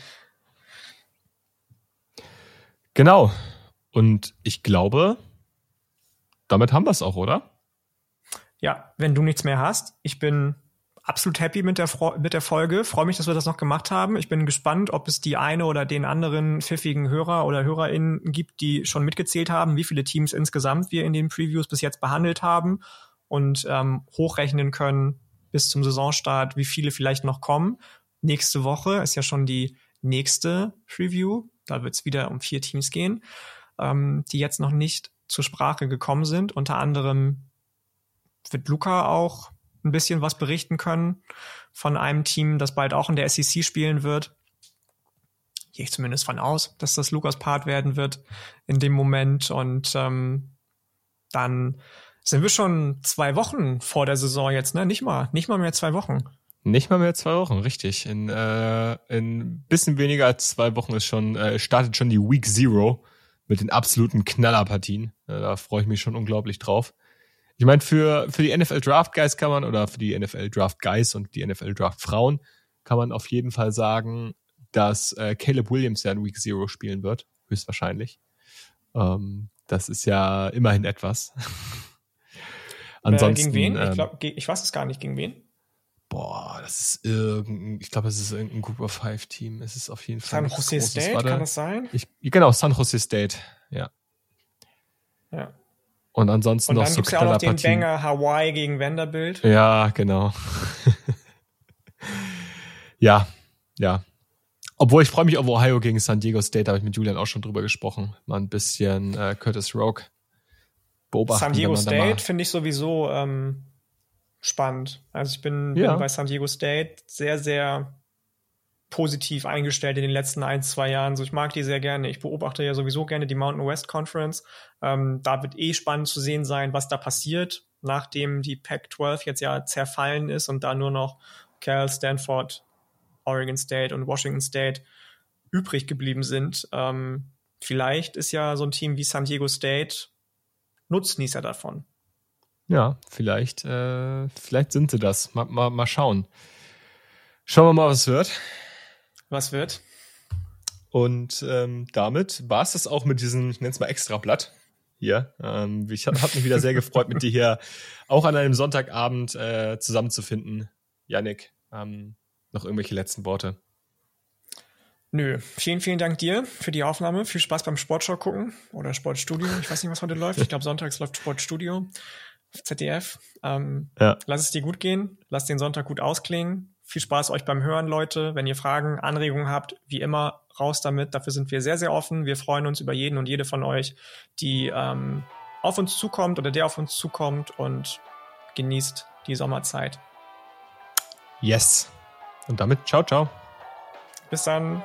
Genau. Und ich glaube, damit haben wir es auch, oder? Ja, wenn du nichts mehr hast. Ich bin absolut happy mit der, mit der Folge. Freue mich, dass wir das noch gemacht haben. Ich bin gespannt, ob es die eine oder den anderen pfiffigen Hörer oder HörerInnen gibt, die schon mitgezählt haben, wie viele Teams insgesamt wir in den Previews bis jetzt behandelt haben und ähm, hochrechnen können bis zum Saisonstart, wie viele vielleicht noch kommen. Nächste Woche ist ja schon die nächste Preview. Da wird es wieder um vier Teams gehen, ähm, die jetzt noch nicht zur Sprache gekommen sind. Unter anderem wird Luca auch ein bisschen was berichten können von einem Team, das bald auch in der SEC spielen wird. Gehe ich zumindest von aus, dass das Lukas Part werden wird in dem Moment. Und ähm, dann sind wir schon zwei Wochen vor der Saison jetzt, ne? Nicht mal, nicht mal mehr zwei Wochen. Nicht mal mehr zwei Wochen, richtig. In, äh, bisschen weniger als zwei Wochen ist schon, äh, startet schon die Week Zero mit den absoluten Knallerpartien. Äh, da freue ich mich schon unglaublich drauf. Ich meine, für, für die NFL Draft Guys kann man, oder für die NFL Draft Guys und die NFL Draft Frauen, kann man auf jeden Fall sagen, dass äh, Caleb Williams ja in Week Zero spielen wird, höchstwahrscheinlich. Ähm, das ist ja immerhin etwas. Ansonsten. Äh, gegen wen? Ich, ähm, glaub, ich weiß es gar nicht, gegen wen? Boah, das ist irgendein, ich glaube, es ist irgendein Group of Five Team. Es ist auf jeden Fall. San Jose State, kann das sein? Ich, genau, San Jose State, ja. Ja. Und ansonsten Und noch dann so gibt's ja auch noch den Banger Hawaii gegen Vanderbilt. Ja, genau. ja, ja. Obwohl ich freue mich auf Ohio gegen San Diego State, da habe ich mit Julian auch schon drüber gesprochen. Mal ein bisschen äh, Curtis Rogue beobachten. San Diego State finde ich sowieso ähm, spannend. Also ich bin, ja. bin bei San Diego State sehr, sehr positiv eingestellt in den letzten ein, zwei Jahren. So, ich mag die sehr gerne. Ich beobachte ja sowieso gerne die Mountain West Conference. Ähm, da wird eh spannend zu sehen sein, was da passiert, nachdem die Pac-12 jetzt ja zerfallen ist und da nur noch Cal, Stanford, Oregon State und Washington State übrig geblieben sind. Ähm, vielleicht ist ja so ein Team wie San Diego State Nutznießer davon. Ja, vielleicht, äh, vielleicht sind sie das. Mal, mal, mal schauen. Schauen wir mal, was wird. Was wird? Und ähm, damit war es das auch mit diesem, ich nenne es mal Extrablatt hier. Ähm, ich habe hab mich wieder sehr gefreut, mit dir hier auch an einem Sonntagabend äh, zusammenzufinden. Yannick, ähm, noch irgendwelche letzten Worte? Nö, vielen, vielen Dank dir für die Aufnahme. Viel Spaß beim Sportschau gucken oder Sportstudio. Ich weiß nicht, was heute läuft. Ich glaube, sonntags läuft Sportstudio. ZDF. Ähm, ja. Lass es dir gut gehen. Lass den Sonntag gut ausklingen. Viel Spaß euch beim Hören, Leute. Wenn ihr Fragen, Anregungen habt, wie immer, raus damit. Dafür sind wir sehr, sehr offen. Wir freuen uns über jeden und jede von euch, die ähm, auf uns zukommt oder der auf uns zukommt und genießt die Sommerzeit. Yes. Und damit ciao, ciao. Bis dann.